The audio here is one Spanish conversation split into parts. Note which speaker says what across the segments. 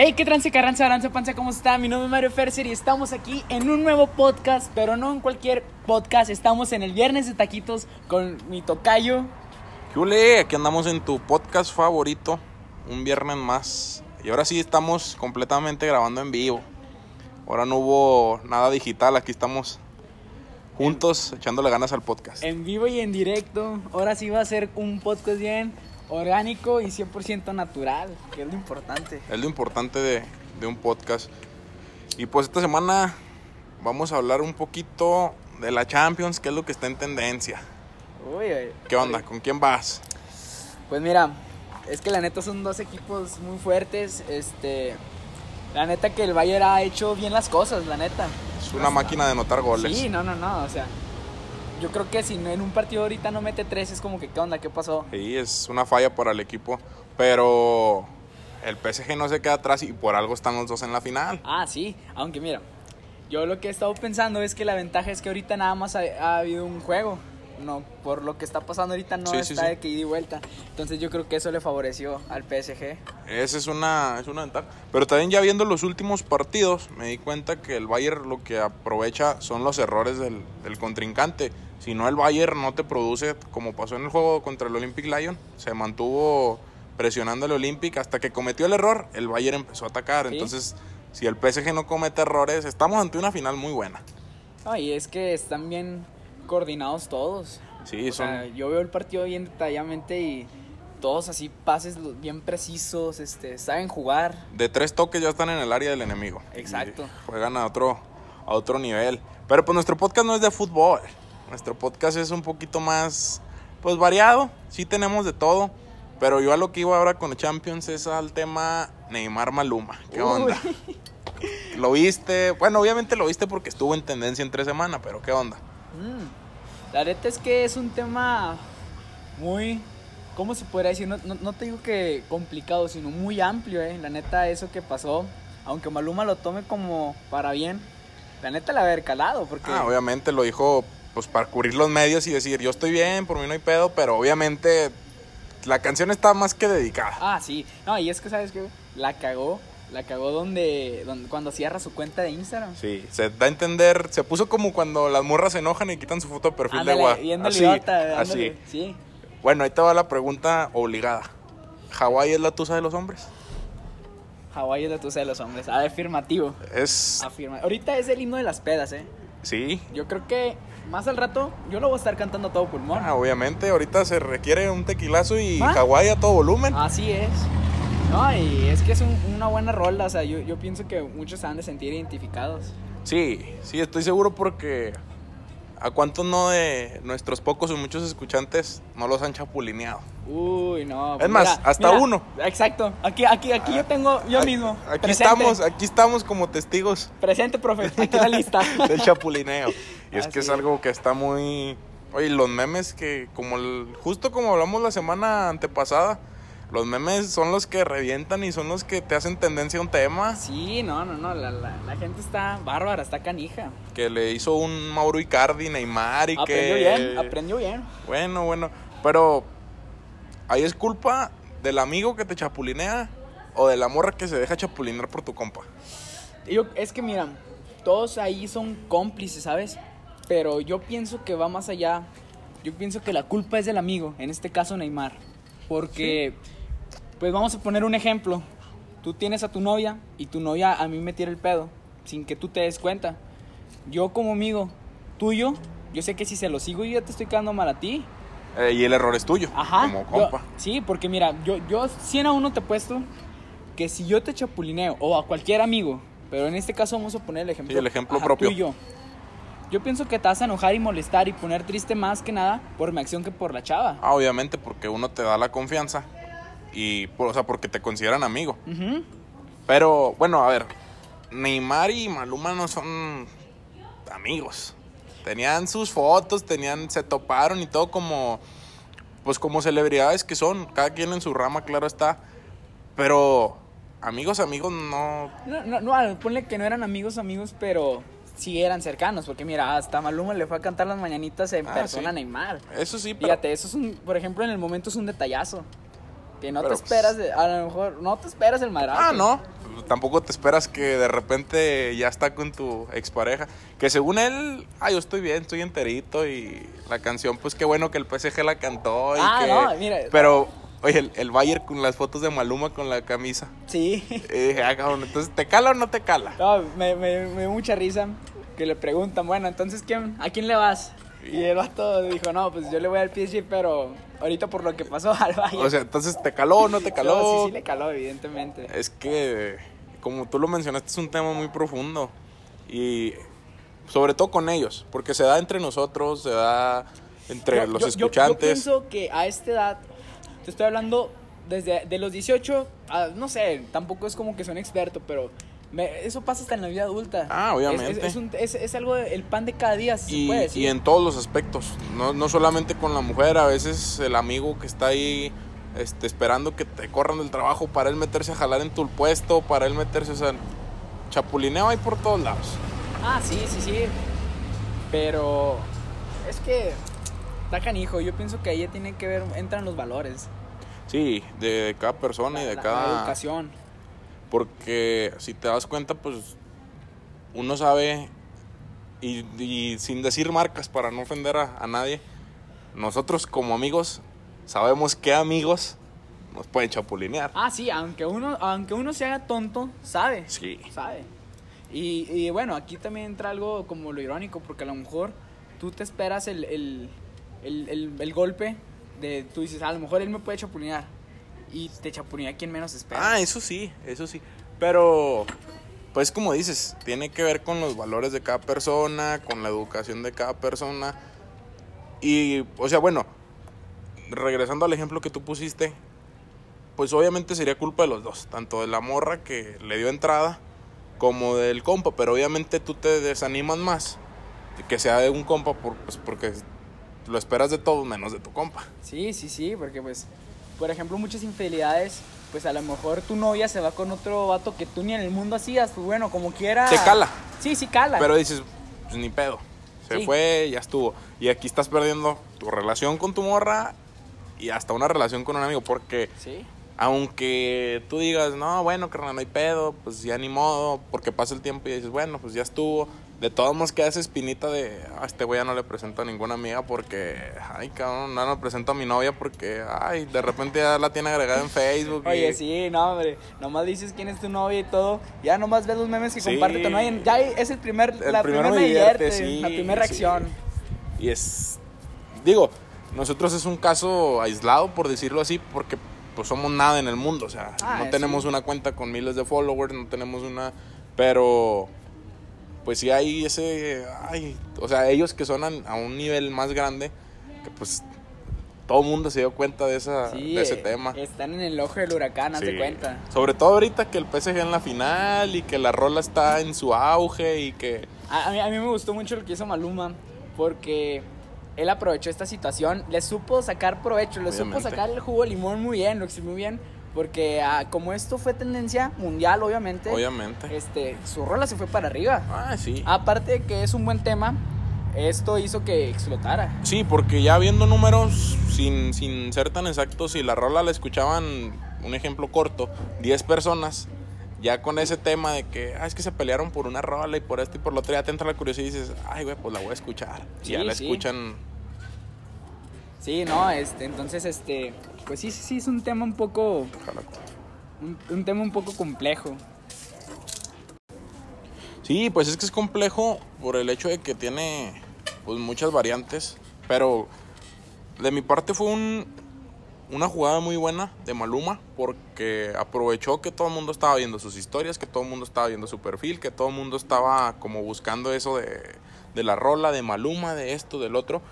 Speaker 1: Hey, qué trance, carranza, aranza, panza, ¿cómo está? Mi nombre es Mario Ferser y estamos aquí en un nuevo podcast, pero no en cualquier podcast. Estamos en el Viernes de Taquitos con mi tocayo.
Speaker 2: ¿Qué ole? Aquí andamos en tu podcast favorito, un viernes más. Y ahora sí estamos completamente grabando en vivo. Ahora no hubo nada digital, aquí estamos juntos echándole ganas al podcast.
Speaker 1: En vivo y en directo. Ahora sí va a ser un podcast bien orgánico y 100% natural, que es lo importante.
Speaker 2: Es lo importante de, de un podcast. Y pues esta semana vamos a hablar un poquito de la Champions, que es lo que está en tendencia.
Speaker 1: Uy, uy,
Speaker 2: ¿Qué onda?
Speaker 1: uy.
Speaker 2: ¿Con quién vas?
Speaker 1: Pues mira, es que la neta son dos equipos muy fuertes. Este, la neta que el Bayern ha hecho bien las cosas, la neta.
Speaker 2: Es una máquina de anotar goles.
Speaker 1: Sí, no, no, no, o sea, yo creo que si no- en un partido ahorita no mete tres es como que qué onda, qué pasó.
Speaker 2: Sí, es una falla para el equipo. Pero el PSG no se queda atrás y por algo están los dos en la final.
Speaker 1: Ah, sí, aunque mira, yo lo que he estado pensando es que la ventaja es que ahorita nada más ha, ha habido un juego. No, por lo que está pasando ahorita no
Speaker 2: Sí, sí,
Speaker 1: está
Speaker 2: sí.
Speaker 1: de que ida y vuelta. Entonces yo creo que eso le favoreció al PSG.
Speaker 2: Esa es una, es una ventaja. Pero también ya viendo los últimos partidos, me di cuenta que el Bayern lo que aprovecha son los errores del, del contrincante. Si no, el Bayern no te produce, como pasó en el juego contra el Olympic Lyon, se mantuvo presionando al Olympic hasta que cometió el error, el Bayern empezó a atacar.
Speaker 1: Sí.
Speaker 2: Entonces, si el PSG no comete errores, estamos ante una final muy buena.
Speaker 1: No, y es que están bien coordinados todos.
Speaker 2: Sí,
Speaker 1: O
Speaker 2: son...
Speaker 1: sea, yo veo el partido bien detalladamente y todos así pases bien precisos, este, saben jugar.
Speaker 2: de tres toques ya están en el área del enemigo.
Speaker 1: Exacto.
Speaker 2: Y juegan a otro, a otro nivel. Pero pues nuestro podcast no es de fútbol. Nuestro podcast es un poquito más, pues variado. Sí tenemos de todo. Pero yo a lo que iba ahora con Champions es al tema Neymar Maluma. ¿Qué
Speaker 1: Uy.
Speaker 2: onda? ¿Lo viste? Bueno, obviamente lo viste porque estuvo en tendencia entre semana, pero ¿qué onda?
Speaker 1: Mm, La neta es que es un tema muy, ¿cómo se podría decir? No, no, no te digo que complicado, sino muy amplio, ¿eh? La neta, eso que pasó, aunque Maluma lo tome como para bien, la neta la haber calado, porque...
Speaker 2: Ah, obviamente lo dijo pues para cubrir los medios y decir, yo estoy bien, por mí no hay pedo, pero obviamente la canción está más que dedicada.
Speaker 1: Ah, sí. No, y es que, ¿sabes qué? La cagó, la cagó donde, donde cuando cierra su cuenta de Instagram.
Speaker 2: Sí, se da a entender, se puso como cuando las morras se enojan y quitan su foto de perfil
Speaker 1: Ándale,
Speaker 2: de
Speaker 1: bien
Speaker 2: Así, así.
Speaker 1: Sí.
Speaker 2: Bueno, ahí te va la pregunta obligada. ¿Hawái es la tusa de los hombres?
Speaker 1: Hawái es la tusa de los hombres. Ah, afirmativo.
Speaker 2: Es...
Speaker 1: Afirma. Ahorita es el himno de las pedas, ¿eh?
Speaker 2: Sí,
Speaker 1: Yo creo que más al rato yo lo voy a estar cantando a todo pulmón.
Speaker 2: ah, obviamente ahorita se requiere un tequilazo y
Speaker 1: ¿Ah?
Speaker 2: Hawái a todo volumen.
Speaker 1: Así es. No, y es que es un- una buena rola, o sea, yo, yo pienso que muchos se han de sentir identificados.
Speaker 2: Sí, sí, estoy seguro porque a cuántos no de nuestros pocos o muchos escuchantes no los han chapulineado.
Speaker 1: Uy, no. pues
Speaker 2: Es más, hasta uno.
Speaker 1: Exacto. Aquí, aquí, aquí yo tengo yo
Speaker 2: Aquí-
Speaker 1: mismo.
Speaker 2: Aquí
Speaker 1: presente.
Speaker 2: estamos, aquí estamos como testigos
Speaker 1: Presente, profe. Aquí la lista.
Speaker 2: del chapulineo. Y es que es
Speaker 1: es.
Speaker 2: algo que está muy... Oye, los memes que como el- justo como hablamos la semana antepasada, los memes son los que revientan y son los que te hacen tendencia a un tema
Speaker 1: Sí, no, no, no. La, la, la gente está bárbara, está canija.
Speaker 2: que le hizo un Mauro Icardi, Neymar y
Speaker 1: Aprendió
Speaker 2: que...
Speaker 1: bien, aprendió bien.
Speaker 2: Bueno, bueno, pero ahí es culpa del amigo que te chapulinea o de la morra que se deja chapulinear por tu compa.
Speaker 1: Yo, es que mira, todos ahí son cómplices, ¿sabes? Pero yo pienso que va más allá. Yo pienso que la culpa es del amigo, en este caso Neymar. Porque, pues vamos a poner un ejemplo. Tú tienes a tu novia y tu novia a mí me tira el pedo sin que tú te des cuenta. Yo como amigo tuyo, yo sé que si se lo sigo yo ya te estoy quedando mal a ti.
Speaker 2: Eh, y el error es tuyo,
Speaker 1: Ajá.
Speaker 2: como
Speaker 1: yo-
Speaker 2: compa.
Speaker 1: sí, porque mira, yo, yo 100 a 1 te he puesto que si yo te chapulineo o a cualquier amigo, pero en este caso vamos a poner el ejemplo.
Speaker 2: Sí, el ejemplo
Speaker 1: ajá,
Speaker 2: propio.
Speaker 1: tú y yo. Yo pienso que te vas a enojar y molestar y poner triste más que nada por mi acción que por la chava.
Speaker 2: Ah, obviamente porque uno te da la confianza y, por- o sea, porque te consideran amigo. Pero, bueno, a ver, Neymar y Maluma no son amigos. Tenían sus fotos, tenían, se toparon y todo como, pues como celebridades que son, cada quien en su rama, claro está. Pero amigos, amigos, no.
Speaker 1: No, no, no, ponle que no eran amigos, amigos, pero sí eran cercanos, porque mira, hasta Maluma le fue a cantar las mañanitas en
Speaker 2: Ah,
Speaker 1: persona
Speaker 2: sí.
Speaker 1: a Neymar.
Speaker 2: Eso sí, pero
Speaker 1: Fíjate, eso es un, por ejemplo, en el momento es un detallazo. Que no
Speaker 2: Pero,
Speaker 1: te esperas, de- a lo mejor, no te esperas el madrazo.
Speaker 2: Ah, no. Tampoco te esperas que de repente ya está con tu expareja. Que según él, ah, yo estoy bien, estoy enterito. Y la canción, pues qué bueno que el PSG la cantó. Y
Speaker 1: Ah,
Speaker 2: que...
Speaker 1: no, mira.
Speaker 2: Pero, oye, el, el Bayer con las fotos de Maluma con la camisa.
Speaker 1: Sí.
Speaker 2: Y dije, ah, cabrón, entonces, ¿te cala o no te cala?
Speaker 1: No, me, me, me dio mucha risa que le preguntan, bueno, entonces, ¿quién, ¿a quién le vas? Y el vato dijo, no, pues yo le voy al PSG, pero ahorita por lo que pasó al Bayern.
Speaker 2: O sea, entonces, ¿te caló o no te caló?
Speaker 1: No, sí, sí le caló, evidentemente.
Speaker 2: Es que, como tú lo mencionaste, es un tema muy profundo. Y sobre todo con ellos, porque se da entre nosotros, se da entre
Speaker 1: Yo-
Speaker 2: los
Speaker 1: yo- yo- Yo,
Speaker 2: escuchantes.
Speaker 1: pienso que a esta edad, te estoy hablando desde de los 18, a- no sé, tampoco es como que soy un experto, pero me- eso pasa hasta en la vida adulta.
Speaker 2: Ah, obviamente.
Speaker 1: Es, es- es un- es- es algo, el pan de cada día, si se
Speaker 2: y,
Speaker 1: puede decir.
Speaker 2: y en todos los aspectos, no, no solamente con la mujer, a veces el amigo que está ahí este, esperando que te corran del trabajo para él meterse a jalar en tu puesto, para él meterse, o sea, chapulineo hay por todos lados.
Speaker 1: Ah, sí, sí, sí. Pero es que está canijo. Yo pienso que ahí tiene que ver, entran los valores.
Speaker 2: Sí, de cada persona y de
Speaker 1: la,
Speaker 2: cada...
Speaker 1: la educación.
Speaker 2: Porque si te das cuenta, pues uno sabe, y, y sin decir marcas para no ofender a, a nadie, nosotros como amigos sabemos qué amigos nos pueden chapulinear.
Speaker 1: Ah, sí, aunque uno, aunque uno se haga tonto, sabe.
Speaker 2: Sí.
Speaker 1: Sabe. Y, y bueno, aquí también entra algo como lo irónico, porque a lo mejor tú te esperas el, el, el, el- el golpe de, tú dices, a lo mejor él me puede chapulinear. Y te chapulina quien menos espera.
Speaker 2: Ah, eso sí, eso sí. Pero, pues como dices, tiene que ver con los valores de cada persona, con la educación de cada persona. Y, o sea, bueno, regresando al ejemplo que tú pusiste, pues obviamente sería culpa de los dos, tanto de la morra que le dio entrada como del compa, pero obviamente tú te desanimas más de que sea de un compa por, pues, porque lo esperas de todos menos de tu compa.
Speaker 1: Sí, sí, sí, porque pues, por ejemplo, muchas infidelidades, pues a lo mejor tu novia se va con otro vato que tú ni en el mundo hacías, pues bueno, como quiera.
Speaker 2: Te cala.
Speaker 1: Sí, sí cala.
Speaker 2: Pero dices, pues ni pedo. Se
Speaker 1: Sí.
Speaker 2: fue, ya estuvo. Y aquí estás perdiendo tu relación con tu morra y hasta una relación con un amigo. Porque
Speaker 1: Sí.
Speaker 2: aunque tú digas, no, bueno, carnal, no hay pedo, pues ya ni modo, porque pasa el tiempo y dices, bueno, pues ya estuvo. De todos modos queda esa espinita de, ah, este güey ya no le presento a ninguna amiga porque, ay, cabrón, no le presento a mi novia porque, ay, de repente ya la tiene agregada en Facebook. y-
Speaker 1: Oye, sí, no, hombre. Nomás dices quién es tu novia y todo. Ya nomás ves los memes que
Speaker 2: Sí.
Speaker 1: comparte tu novia. Ya es el primer.
Speaker 2: El
Speaker 1: la primera
Speaker 2: me
Speaker 1: me
Speaker 2: divierte,
Speaker 1: divierte,
Speaker 2: sí,
Speaker 1: La primera
Speaker 2: sí.
Speaker 1: reacción.
Speaker 2: Y es, digo, nosotros es un caso aislado, por decirlo así, porque pues somos nada en el mundo, o sea,
Speaker 1: Ah,
Speaker 2: no tenemos una cuenta con miles de followers, no tenemos una, pero pues sí hay ese, ay, o sea, ellos que son a, a un nivel más grande, que pues todo el mundo se dio cuenta de, esa,
Speaker 1: Sí,
Speaker 2: de ese tema.
Speaker 1: Están en el ojo del huracán,
Speaker 2: Sí.
Speaker 1: cuenta.
Speaker 2: Sobre todo ahorita que el PSG en la final y que la rola está en su auge y que...
Speaker 1: A, a mí, a mí me gustó mucho lo que hizo Maluma porque él aprovechó esta situación, le supo sacar provecho, le supo
Speaker 2: Obviamente.
Speaker 1: sacar el jugo de limón muy bien, lo muy bien, porque ah, como esto fue tendencia mundial, obviamente,
Speaker 2: Obviamente.
Speaker 1: este, su rola se fue para arriba.
Speaker 2: Ah, sí.
Speaker 1: Aparte de que es un buen tema, esto hizo que explotara.
Speaker 2: Sí, porque ya viendo números, sin, sin ser tan exactos, si la rola la escuchaban, un ejemplo corto, 10 personas, ya con ese tema de que, ah, es que se pelearon por una rola y por esto y por lo otro, ya te entra la curiosidad y dices, ay, güey, pues la voy a escuchar.
Speaker 1: Sí,
Speaker 2: y ya la
Speaker 1: sí.
Speaker 2: escuchan.
Speaker 1: Sí, no, este, entonces, este, pues sí, sí, es un tema un poco, un, un tema un poco complejo.
Speaker 2: Sí, pues es que es complejo por el hecho de que tiene pues muchas variantes, pero de mi parte fue un, una jugada muy buena de Maluma porque aprovechó que todo el mundo estaba viendo sus historias, que todo el mundo estaba viendo su perfil, que todo el mundo estaba como buscando eso de, de la rola de Maluma, de esto, del otro.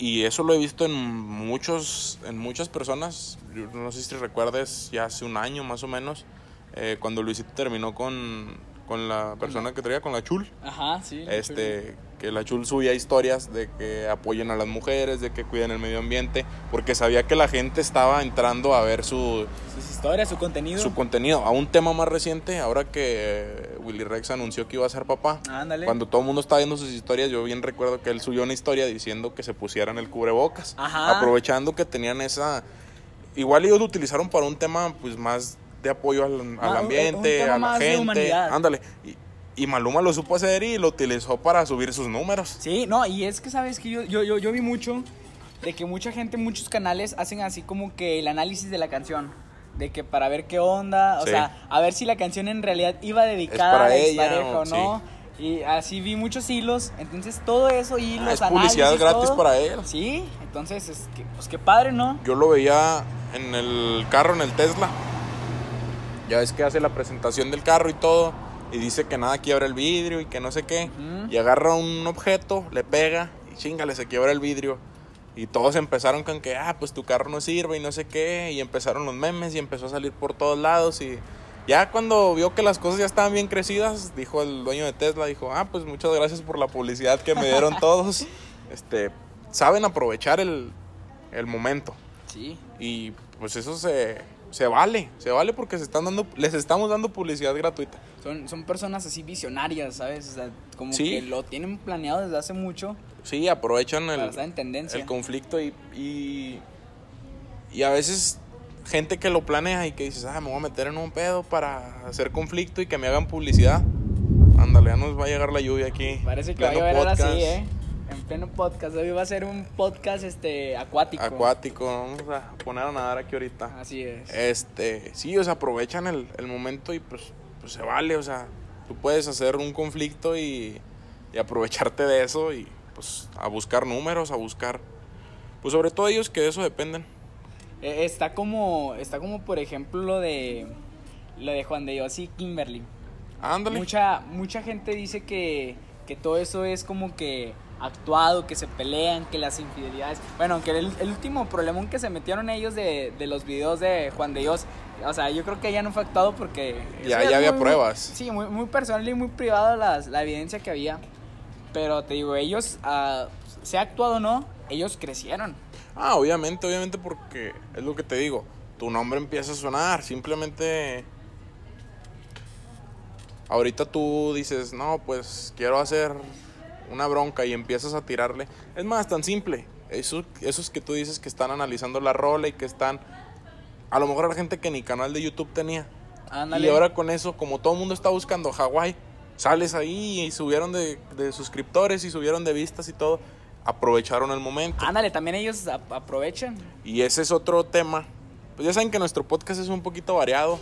Speaker 2: Y eso lo he visto en muchos, en muchas personas. No sé si recuerdes, ya hace un año más o menos, eh, cuando Luisito terminó con, con la persona que traía, con la Chul.
Speaker 1: Ajá, sí.
Speaker 2: Este, que la Chul subía historias de que apoyen a las mujeres, de que cuiden el medio ambiente, porque sabía que la gente estaba entrando a ver su,
Speaker 1: Sus historias, su contenido.
Speaker 2: su contenido. A un tema más reciente, ahora que eh, Willy Rex anunció que iba a ser papá.
Speaker 1: Ándale.
Speaker 2: Cuando todo el mundo estaba viendo sus historias, yo bien recuerdo que él subió una historia diciendo que se pusieran el cubrebocas.
Speaker 1: Ajá.
Speaker 2: Aprovechando que tenían esa, igual ellos lo utilizaron para un tema pues más de apoyo al, al
Speaker 1: Ah,
Speaker 2: ambiente, a la gente. Ándale. Y, y Maluma lo supo hacer y lo utilizó para subir sus números.
Speaker 1: Sí, no, y es que sabes que yo, yo, yo, yo vi mucho de que mucha gente, muchos canales hacen así como que el análisis de la canción. De que para ver qué onda, o
Speaker 2: Sí.
Speaker 1: sea, a ver si la canción en realidad iba dedicada
Speaker 2: para
Speaker 1: a la
Speaker 2: ella,
Speaker 1: o
Speaker 2: o-
Speaker 1: no. Y así vi muchos hilos, entonces todo eso y
Speaker 2: Ah,
Speaker 1: los
Speaker 2: es publicidad gratis
Speaker 1: todo.
Speaker 2: para él.
Speaker 1: Sí, entonces, es que, pues qué padre, ¿no?
Speaker 2: Yo lo veía en el carro, en el Tesla. Ya ves que hace la presentación del carro y todo. Y dice que nada quiebra el vidrio y que no sé qué. Y agarra un objeto, le pega y chingale, se quiebra el vidrio. Y todos empezaron con que, ah, pues tu carro no sirve y no sé qué. Y empezaron los memes y empezó a salir por todos lados. Y ya cuando vio que las cosas ya estaban bien crecidas, dijo el dueño de Tesla, dijo, ah, pues muchas gracias por la publicidad que me dieron todos. Este, saben aprovechar el, el momento.
Speaker 1: Sí.
Speaker 2: Y pues eso se, se vale, se vale porque se están dando, les estamos dando publicidad gratuita.
Speaker 1: Son, son personas así visionarias, ¿sabes? O sea, como
Speaker 2: Sí.
Speaker 1: que lo tienen planeado desde hace mucho
Speaker 2: Sí, aprovechan el,
Speaker 1: estar en tendencia.
Speaker 2: el conflicto y, y, y a veces gente que lo planea y que dices, ah, me voy a meter en un pedo para hacer conflicto y que me hagan publicidad. Ándale, ya nos va a llegar la lluvia aquí.
Speaker 1: Parece que va a llover ¿eh? En pleno podcast. Hoy va a ser un podcast este, acuático.
Speaker 2: Acuático, vamos a poner a nadar aquí ahorita.
Speaker 1: Así es.
Speaker 2: Este, sí, o sea, aprovechan el, el momento y pues, pues se vale, o sea, tú puedes hacer un conflicto y, y aprovecharte de eso y pues a buscar números, a buscar, pues sobre todo ellos que de eso dependen.
Speaker 1: Eh, Está como, está como por ejemplo lo de, lo de Juan de Dios y Kimberly.
Speaker 2: Ándale.
Speaker 1: Mucha, mucha gente dice que, que todo eso es como que actuado, que se pelean, que las infidelidades. Bueno, aunque el, el último problemón que se metieron ellos de, de los videos de Juan de Dios, o sea, yo creo que ya no fue actuado porque.
Speaker 2: Ya- ya había
Speaker 1: muy-
Speaker 2: pruebas.
Speaker 1: Sí, muy, muy personal y muy privado las, la evidencia que había. Pero te digo, ellos, ah, sea actuado o no, ellos crecieron.
Speaker 2: Ah, obviamente, obviamente porque es lo que te digo, tu nombre empieza a sonar, simplemente ahorita tú dices, no, pues quiero hacer una bronca y empiezas a tirarle. Es más, tan simple, eso, esos que tú dices que están analizando la rola y que están, a lo mejor la gente que ni canal de YouTube tenía.
Speaker 1: Ándale.
Speaker 2: Y ahora con eso, como todo el mundo está buscando Hawái, sales ahí y subieron de, de suscriptores y subieron de vistas y todo, aprovecharon el momento.
Speaker 1: Ándale, también ellos ap- aprovechan.
Speaker 2: Y ese es otro tema. Pues ya saben que nuestro podcast es un poquito variado,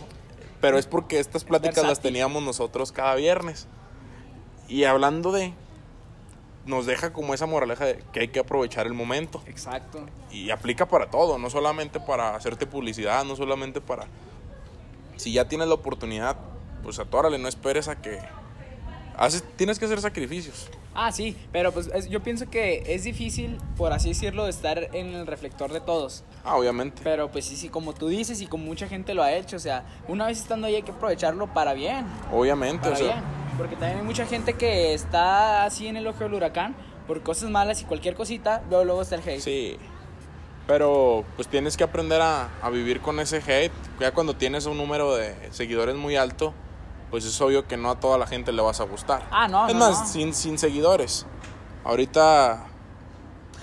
Speaker 2: pero es porque estas pláticas las teníamos nosotros cada viernes. Y hablando de, nos deja como esa moraleja de que hay que aprovechar el momento.
Speaker 1: Exacto.
Speaker 2: Y aplica para todo, no solamente para hacerte publicidad, no solamente para... Si ya tienes la oportunidad, pues atórale, no esperes a que... Haces, tienes que hacer sacrificios.
Speaker 1: Ah, sí, pero pues es- yo pienso que es difícil, por así decirlo, estar en el reflector de todos.
Speaker 2: Ah, obviamente.
Speaker 1: Pero pues sí, sí, como tú dices y como mucha gente lo ha hecho, o sea, una vez estando ahí hay que aprovecharlo para bien.
Speaker 2: Obviamente,
Speaker 1: Para
Speaker 2: o sea,
Speaker 1: bien. Porque también hay mucha gente que está así en el ojo del huracán por cosas malas y cualquier cosita, luego luego está el hate.
Speaker 2: Sí. Pero pues tienes que aprender a, a vivir con ese hate. Ya cuando tienes un número de seguidores muy alto, pues es obvio que no a toda la gente le vas a gustar.
Speaker 1: Ah, no,
Speaker 2: Es
Speaker 1: no,
Speaker 2: más,
Speaker 1: no.
Speaker 2: Sin, sin seguidores. Ahorita.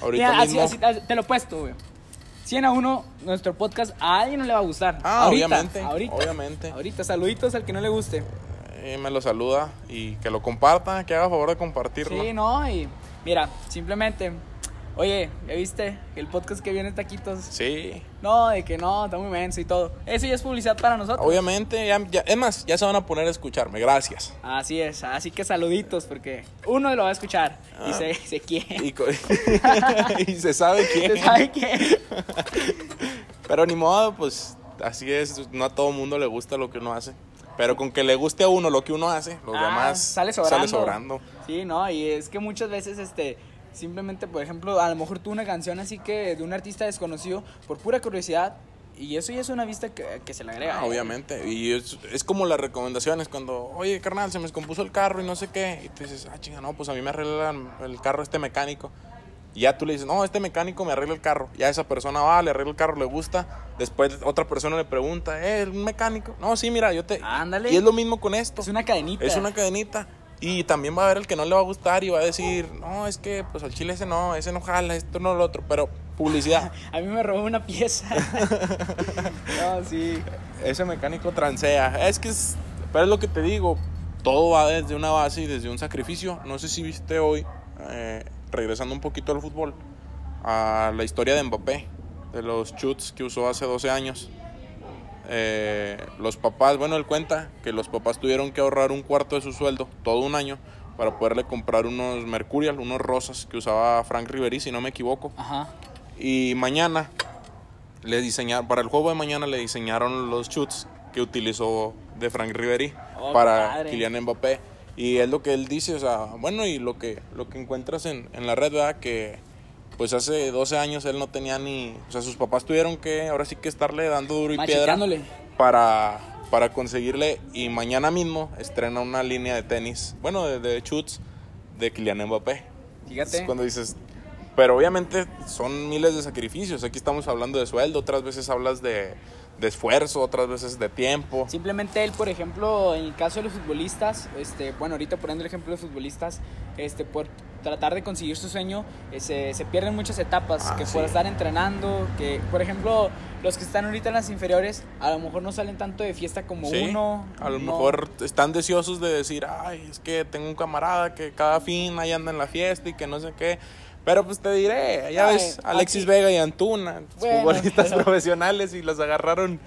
Speaker 2: Ahorita
Speaker 1: Mira, así,
Speaker 2: mismo.
Speaker 1: así, así, te lo he puesto, güey. 100 a 1, nuestro podcast a alguien no le va a gustar.
Speaker 2: Ah,
Speaker 1: ahorita,
Speaker 2: obviamente,
Speaker 1: Ahorita.
Speaker 2: obviamente.
Speaker 1: Ahorita, saluditos al que no le guste.
Speaker 2: Eh, me lo saluda y que lo comparta, que haga favor de compartirlo.
Speaker 1: Sí, no, y mira, simplemente, oye, ¿ya viste el podcast que viene taquitos?
Speaker 2: Sí.
Speaker 1: No, de que no, está muy menso y todo. Eso ya es publicidad para nosotros.
Speaker 2: Obviamente, ya, ya- es más, ya se van a poner a escucharme. Gracias.
Speaker 1: Así es, así que saluditos, porque uno lo va a escuchar y
Speaker 2: Ah.
Speaker 1: se, se quiere.
Speaker 2: Y, co- y se sabe quién.
Speaker 1: ¿Se sabe qué?
Speaker 2: Pero ni modo, pues así es, no a todo mundo le gusta lo que uno hace. Pero con que le guste a uno lo que uno hace, los
Speaker 1: Ah,
Speaker 2: demás
Speaker 1: sale sobrando.
Speaker 2: sobrando.
Speaker 1: Sí, no, y es que muchas veces, este, simplemente, por ejemplo, a lo mejor tú una canción así que de un artista desconocido, por pura curiosidad, y eso ya es una vista que, que se le agrega.
Speaker 2: Ah,
Speaker 1: ¿eh?
Speaker 2: obviamente. Y es, es como las recomendaciones cuando, oye, carnal, se me descompuso el carro y no sé qué. Y tú dices, ah, chinga, no, pues a mí me arregla el carro este mecánico. Y ya tú le dices, no, este mecánico me arregla el carro. Ya esa persona va, le arregla el carro, le gusta. Después otra persona le pregunta, eh, un mecánico. No, sí, mira, yo te.
Speaker 1: Ándale.
Speaker 2: Y es lo mismo con esto.
Speaker 1: Es una cadenita.
Speaker 2: Es una cadenita. Y también va a haber el que no le va a gustar y va a decir, no, es que pues al chile ese no, ese no jala, esto no lo otro. Pero publicidad.
Speaker 1: A mí me robó una pieza. no, sí.
Speaker 2: Ese mecánico transea. Es que es, pero es lo que te digo, todo va desde una base y desde un sacrificio. No sé si viste hoy, eh, regresando un poquito al fútbol, a la historia de Mbappé, de los chutes que usó hace 12 años. Eh, los papás, bueno, él cuenta que los papás tuvieron que ahorrar un cuarto de su sueldo, todo un año, para poderle comprar unos Mercurial, unos rosas que usaba Frank Riveri, si no me equivoco.
Speaker 1: Ajá.
Speaker 2: Y mañana le diseñaron, para el juego de mañana le diseñaron los shoots que utilizó de Frank Riveri
Speaker 1: Oh,
Speaker 2: para
Speaker 1: padre.
Speaker 2: Kylian Mbappé. Y es lo que él dice, o sea, bueno, y lo que, lo que encuentras en, en la red, ¿verdad? Que pues hace 12 años él no tenía ni, o sea, sus papás tuvieron que, ahora sí que estarle dando duro y piedra para, para conseguirle. Y mañana mismo estrena una línea de tenis, bueno, de, de shoots de Kylian Mbappé.
Speaker 1: Fíjate.
Speaker 2: Es cuando dices, pero obviamente son miles de sacrificios. Aquí estamos hablando de sueldo, otras veces hablas de, de esfuerzo, otras veces de tiempo.
Speaker 1: Simplemente él, por ejemplo, en el caso de los futbolistas, este, bueno, ahorita poniendo el ejemplo de futbolistas, este, por tratar de conseguir su sueño, eh, se, se pierden muchas etapas,
Speaker 2: Ah,
Speaker 1: que
Speaker 2: sí.
Speaker 1: por estar entrenando, que, por ejemplo, los que están ahorita en las inferiores, a lo mejor no salen tanto de fiesta como
Speaker 2: Sí,
Speaker 1: uno.
Speaker 2: a lo
Speaker 1: no-
Speaker 2: mejor están deseosos de decir, ay, es que tengo un camarada que cada fin ahí anda en la fiesta y que no sé qué. Pero pues te diré, ya
Speaker 1: Ay,
Speaker 2: ves, Alexis
Speaker 1: aquí-
Speaker 2: Vega y Antuna,
Speaker 1: Bueno,
Speaker 2: futbolistas
Speaker 1: pero-
Speaker 2: profesionales y los agarraron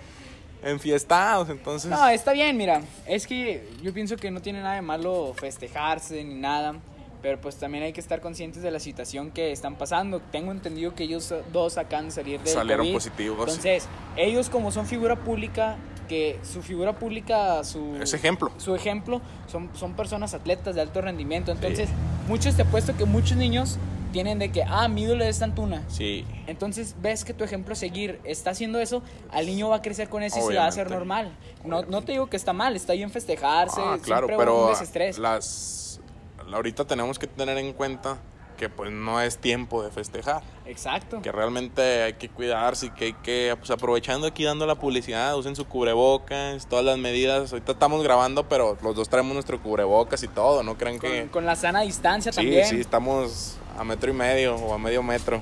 Speaker 2: enfiestados, entonces...
Speaker 1: No, está bien, mira, es que yo pienso que no tiene nada de malo festejarse ni nada, pero pues también hay que estar conscientes de la situación que están pasando. Tengo entendido que ellos dos acaban de salir del
Speaker 2: Salieron
Speaker 1: COVID.
Speaker 2: positivos.
Speaker 1: Entonces, ellos como son figura pública, que su figura pública, su
Speaker 2: Ese ejemplo.
Speaker 1: su ejemplo, son, son personas atletas de alto rendimiento. Entonces, muchos te apuesto que muchos niños tienen de que, ah, mi ídolo es Antuna.
Speaker 2: Sí,
Speaker 1: Entonces ves que tu ejemplo seguir está haciendo eso, al niño va a crecer con eso y se va a hacer normal. No, no te digo que está mal, está bien festejarse,
Speaker 2: Ah, claro,
Speaker 1: siempre
Speaker 2: pero
Speaker 1: un desestrés.
Speaker 2: las ahorita tenemos que tener en cuenta que pues no es tiempo de festejar,
Speaker 1: Exacto.
Speaker 2: que realmente hay que cuidarse y que hay que pues aprovechando aquí dando la publicidad, usen su cubrebocas, todas las medidas. Ahorita estamos grabando, pero los dos traemos nuestro cubrebocas y todo, no crean
Speaker 1: Con,
Speaker 2: que
Speaker 1: con la sana distancia
Speaker 2: Sí,
Speaker 1: también.
Speaker 2: sí, estamos a metro y medio o a medio metro.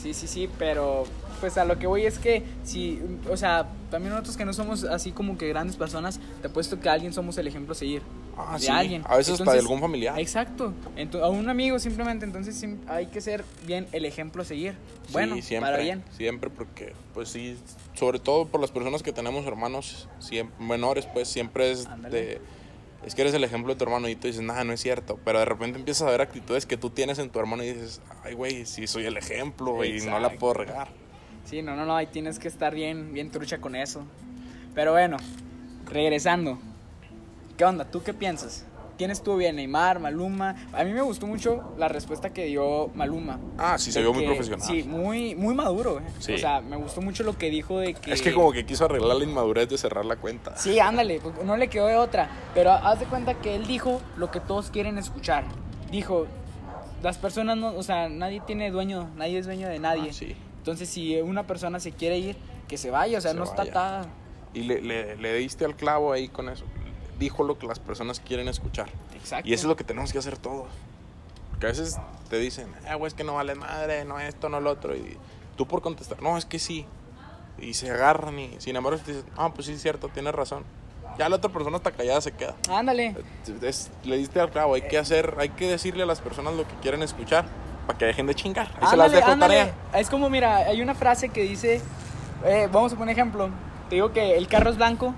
Speaker 1: Sí, sí, sí, pero pues a lo que voy es que si, o sea, también nosotros que no somos así como que grandes personas, te apuesto que a alguien somos el ejemplo a seguir.
Speaker 2: Ah,
Speaker 1: de
Speaker 2: sí,
Speaker 1: alguien.
Speaker 2: a veces
Speaker 1: Entonces,
Speaker 2: algún familiar.
Speaker 1: Exacto. Ento- a un amigo simplemente, entonces hay que ser bien el ejemplo a seguir. Bueno,
Speaker 2: sí, siempre,
Speaker 1: para bien.
Speaker 2: Siempre, porque, pues sí, sobre todo por las personas que tenemos hermanos menores, pues siempre es de. Es que eres el ejemplo de tu hermano y tú dices, nada, no es cierto. Pero de repente empiezas a ver actitudes que tú tienes en tu hermano y dices, ay, güey, sí soy el ejemplo y no la puedo regar.
Speaker 1: Sí, no, no, no, ahí tienes que estar bien, bien trucha con eso. Pero bueno, regresando. ¿Qué onda? ¿Tú qué piensas? ¿Quién estuvo bien? Neymar, Maluma. A mí me gustó mucho la respuesta que dio Maluma.
Speaker 2: Ah, sí, se vio muy profesional.
Speaker 1: Sí, muy, muy maduro. eh.
Speaker 2: Sí.
Speaker 1: O sea, me gustó mucho lo que dijo de que...
Speaker 2: Es que como que quiso arreglar la inmadurez de cerrar la cuenta.
Speaker 1: Sí, ándale, pues, no le quedó de otra. Pero haz de cuenta que él dijo lo que todos quieren escuchar. Dijo, las personas no, o sea, nadie tiene dueño, nadie es dueño de nadie.
Speaker 2: Ah, sí.
Speaker 1: Entonces, si una persona se quiere ir, que se vaya, o sea,
Speaker 2: Se
Speaker 1: no está
Speaker 2: vaya.
Speaker 1: atada.
Speaker 2: Y le, le, le diste al clavo ahí con eso. Dijo lo que las personas quieren escuchar.
Speaker 1: Exacto.
Speaker 2: Y eso es lo que tenemos que hacer todos. Porque a veces te dicen, ah, güey, es que no vale madre, no esto, no lo otro. Y tú por contestar, no, es que sí. Y se agarran y sin embargo te dicen, ah, pues sí, es cierto, tienes razón. Ya la otra persona está callada, se queda.
Speaker 1: Ándale.
Speaker 2: Es- le diste al clavo, hay que hacer, hay que decirle a las personas lo que quieren escuchar para que dejen de chingar. Ahí se las dejo
Speaker 1: ándale.
Speaker 2: tarea.
Speaker 1: Es como, mira, hay una frase que dice, eh, vamos a poner ejemplo, te digo que el carro es blanco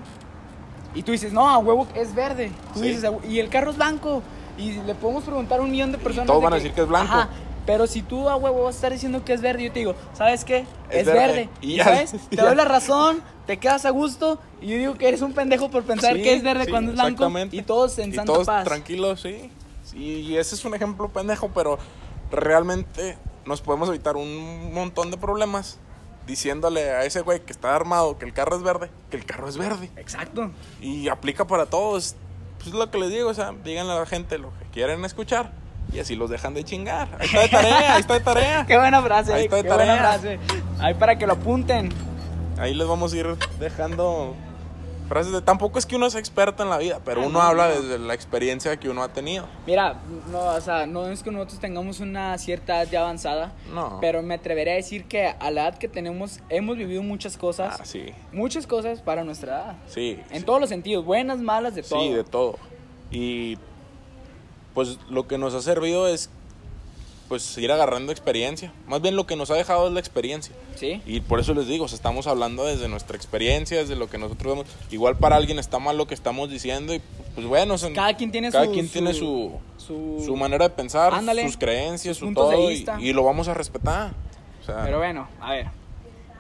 Speaker 1: y tú dices, no, a huevo es verde. Tú
Speaker 2: Sí.
Speaker 1: dices, "A hue- y el carro es blanco. Y le podemos preguntar a un millón de personas.
Speaker 2: todos
Speaker 1: de
Speaker 2: van a decir que es blanco.
Speaker 1: Ajá, pero si tú a huevo vas a estar diciendo que es verde, yo te digo, ¿sabes qué?
Speaker 2: Es
Speaker 1: Es,
Speaker 2: verde.
Speaker 1: verde.
Speaker 2: Y ya-
Speaker 1: ¿sabes? Te
Speaker 2: ya.
Speaker 1: doy la razón, te quedas a gusto y yo digo que eres un pendejo por pensar
Speaker 2: Sí,
Speaker 1: que es verde
Speaker 2: sí,
Speaker 1: cuando es blanco y todos en
Speaker 2: y
Speaker 1: santa
Speaker 2: todos
Speaker 1: paz.
Speaker 2: tranquilos, sí. Sí, Y ese es un ejemplo pendejo, pero realmente nos podemos evitar un montón de problemas diciéndole a ese güey que está armado que el carro es verde, que el carro es verde.
Speaker 1: Exacto.
Speaker 2: Y aplica para todos. Pues es lo que les digo, o sea, díganle a la gente lo que quieren escuchar y así los dejan de chingar. Ahí está de tarea, ahí está de tarea.
Speaker 1: Qué buena frase,
Speaker 2: Ahí está de
Speaker 1: qué buena
Speaker 2: tarea.
Speaker 1: frase. Ahí para que lo apunten.
Speaker 2: Ahí les vamos a ir dejando Frases de tampoco es que uno es experto en la vida, pero
Speaker 1: Ah,
Speaker 2: uno
Speaker 1: no,
Speaker 2: habla
Speaker 1: no.
Speaker 2: desde la experiencia que uno ha tenido.
Speaker 1: Mira, no, o sea, no es que nosotros tengamos una cierta edad ya avanzada,
Speaker 2: No.
Speaker 1: pero me atreveré a decir que a la edad que tenemos hemos vivido muchas cosas,
Speaker 2: Ah, sí.
Speaker 1: muchas cosas para nuestra edad.
Speaker 2: Sí.
Speaker 1: En
Speaker 2: sí.
Speaker 1: todos los sentidos, buenas, malas, de todo.
Speaker 2: Sí, de todo. Y pues lo que nos ha servido es pues ir agarrando experiencia. Más bien lo que nos ha dejado es la experiencia.
Speaker 1: Sí.
Speaker 2: Y por eso les digo, o sea, estamos hablando desde nuestra experiencia, desde lo que nosotros vemos. Igual para alguien está mal lo que estamos diciendo y pues bueno, son-
Speaker 1: Cada quien tiene
Speaker 2: cada
Speaker 1: su-
Speaker 2: quien
Speaker 1: su-
Speaker 2: tiene su,
Speaker 1: su-
Speaker 2: su manera de pensar,
Speaker 1: Ándale,
Speaker 2: sus creencias,
Speaker 1: sus
Speaker 2: su todo y, lo vamos a respetar. O sea,
Speaker 1: Pero bueno, a ver.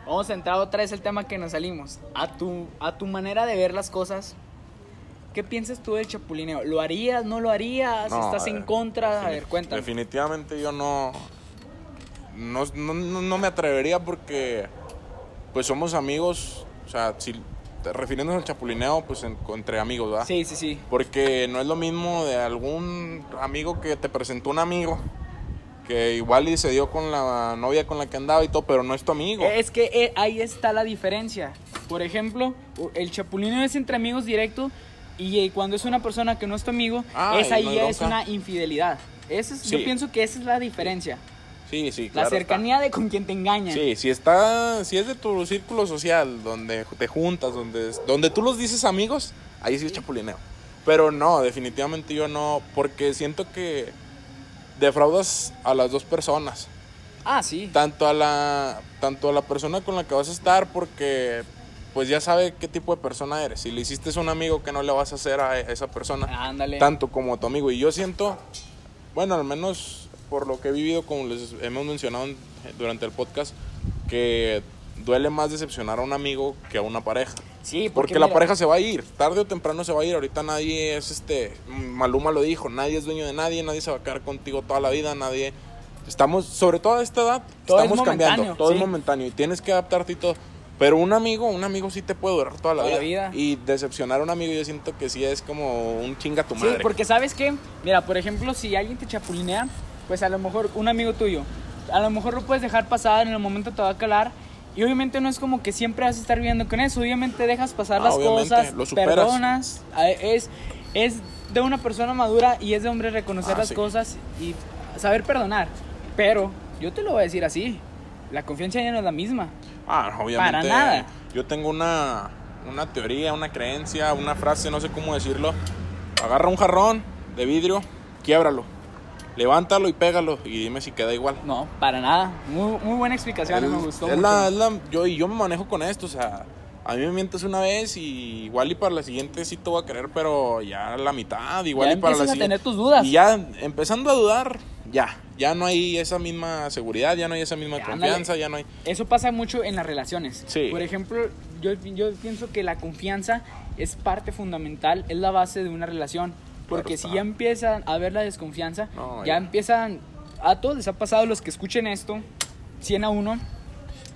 Speaker 1: Vamos a entrar otra vez al tema que nos salimos. A tu, a tu manera de ver las cosas, ¿qué piensas tú del chapulineo? ¿Lo harías, no lo harías?
Speaker 2: no,
Speaker 1: ¿Estás en
Speaker 2: ver,
Speaker 1: contra? A ver, cuéntame.
Speaker 2: Definitivamente yo no, no, no, me atrevería porque pues somos amigos, o sea, si refiriéndonos al chapulineo, pues en- entre amigos, ¿verdad?
Speaker 1: Sí, sí, sí.
Speaker 2: Porque no es lo mismo de algún amigo que te presentó un amigo que igual y se dio con la novia con la que andaba y todo, pero no es tu amigo.
Speaker 1: Es que eh, ahí está la diferencia. Por ejemplo, el chapulineo es entre amigos directo y eh, cuando es una persona que no es tu amigo,
Speaker 2: Ah,
Speaker 1: esa
Speaker 2: no
Speaker 1: ahí es una infidelidad. Esa es- Yo
Speaker 2: Sí.
Speaker 1: pienso que esa es la diferencia.
Speaker 2: Sí, sí,
Speaker 1: la
Speaker 2: claro. está.
Speaker 1: cercanía de con quien te engañan.
Speaker 2: Sí, si está, si es de tu círculo social, donde te juntas, donde, donde tú los dices amigos, ahí sí es chapulineo. Pero no, definitivamente yo no, porque siento que defraudas a las dos personas.
Speaker 1: Ah, sí.
Speaker 2: Tanto a la, tanto a la persona con la que vas a estar, porque pues ya sabe qué tipo de persona eres. Si le hiciste un amigo que no le vas a hacer a esa persona,
Speaker 1: Ándale.
Speaker 2: tanto como a tu amigo. Y yo siento, bueno, al menos por lo que he vivido, como les hemos mencionado en- durante el podcast, que duele más decepcionar a un amigo que a una pareja.
Speaker 1: Sí,
Speaker 2: Porque, la
Speaker 1: mira,
Speaker 2: pareja se va a ir, tarde o temprano se va a ir. Ahorita nadie es este. Maluma lo dijo: nadie es dueño de nadie, nadie se va a quedar contigo toda la vida, nadie. Estamos, sobre todo a esta edad,
Speaker 1: Todo es
Speaker 2: estamos cambiando. Todo
Speaker 1: sí.
Speaker 2: es momentáneo y tienes que adaptarte y todo. Pero un amigo, un amigo sí te puede durar toda la,
Speaker 1: Toda
Speaker 2: vida.
Speaker 1: vida.
Speaker 2: Y decepcionar a un amigo, yo siento que sí es como un chinga tu
Speaker 1: Sí,
Speaker 2: madre.
Speaker 1: porque sabes que, mira, por ejemplo, si alguien te chapulinea, pues a lo mejor un amigo tuyo, a lo mejor lo puedes dejar pasar, en el momento te va a calar. Y obviamente no es como que siempre vas a estar viviendo con eso, obviamente dejas pasar
Speaker 2: Ah,
Speaker 1: las cosas,
Speaker 2: lo superas.
Speaker 1: perdonas, es, es de una persona madura y es de hombre reconocer
Speaker 2: Ah,
Speaker 1: las
Speaker 2: sí.
Speaker 1: cosas y saber perdonar. Pero yo te lo voy a decir así, la confianza ya no es la misma.
Speaker 2: Ah, obviamente.
Speaker 1: Para nada.
Speaker 2: Yo tengo una, una teoría, una creencia, una frase, no sé cómo decirlo. Agarra un jarrón de vidrio, quiébralo, levántalo y pégalo y dime si queda igual.
Speaker 1: No, para nada. Muy, muy buena explicación, me gustó
Speaker 2: es
Speaker 1: mucho.
Speaker 2: la- es la- yo, y yo me manejo con esto, o sea, a mí me mientes una vez y igual y para la siguiente sí te voy a querer, pero ya la mitad, igual
Speaker 1: Ya
Speaker 2: y para la
Speaker 1: empiezas a
Speaker 2: siguiente.
Speaker 1: tener tus dudas.
Speaker 2: Y ya empezando a dudar, ya, ya no hay esa misma seguridad, ya no hay esa misma
Speaker 1: Ándale.
Speaker 2: confianza, ya no hay...
Speaker 1: Eso pasa mucho en las relaciones.
Speaker 2: Sí.
Speaker 1: Por ejemplo, yo, yo pienso que la confianza es parte fundamental, es la base de una relación. Porque si ya empiezan a ver la desconfianza,
Speaker 2: No,
Speaker 1: ya
Speaker 2: ya.
Speaker 1: empiezan, a todos les ha pasado, los que escuchen esto, 100 a 1,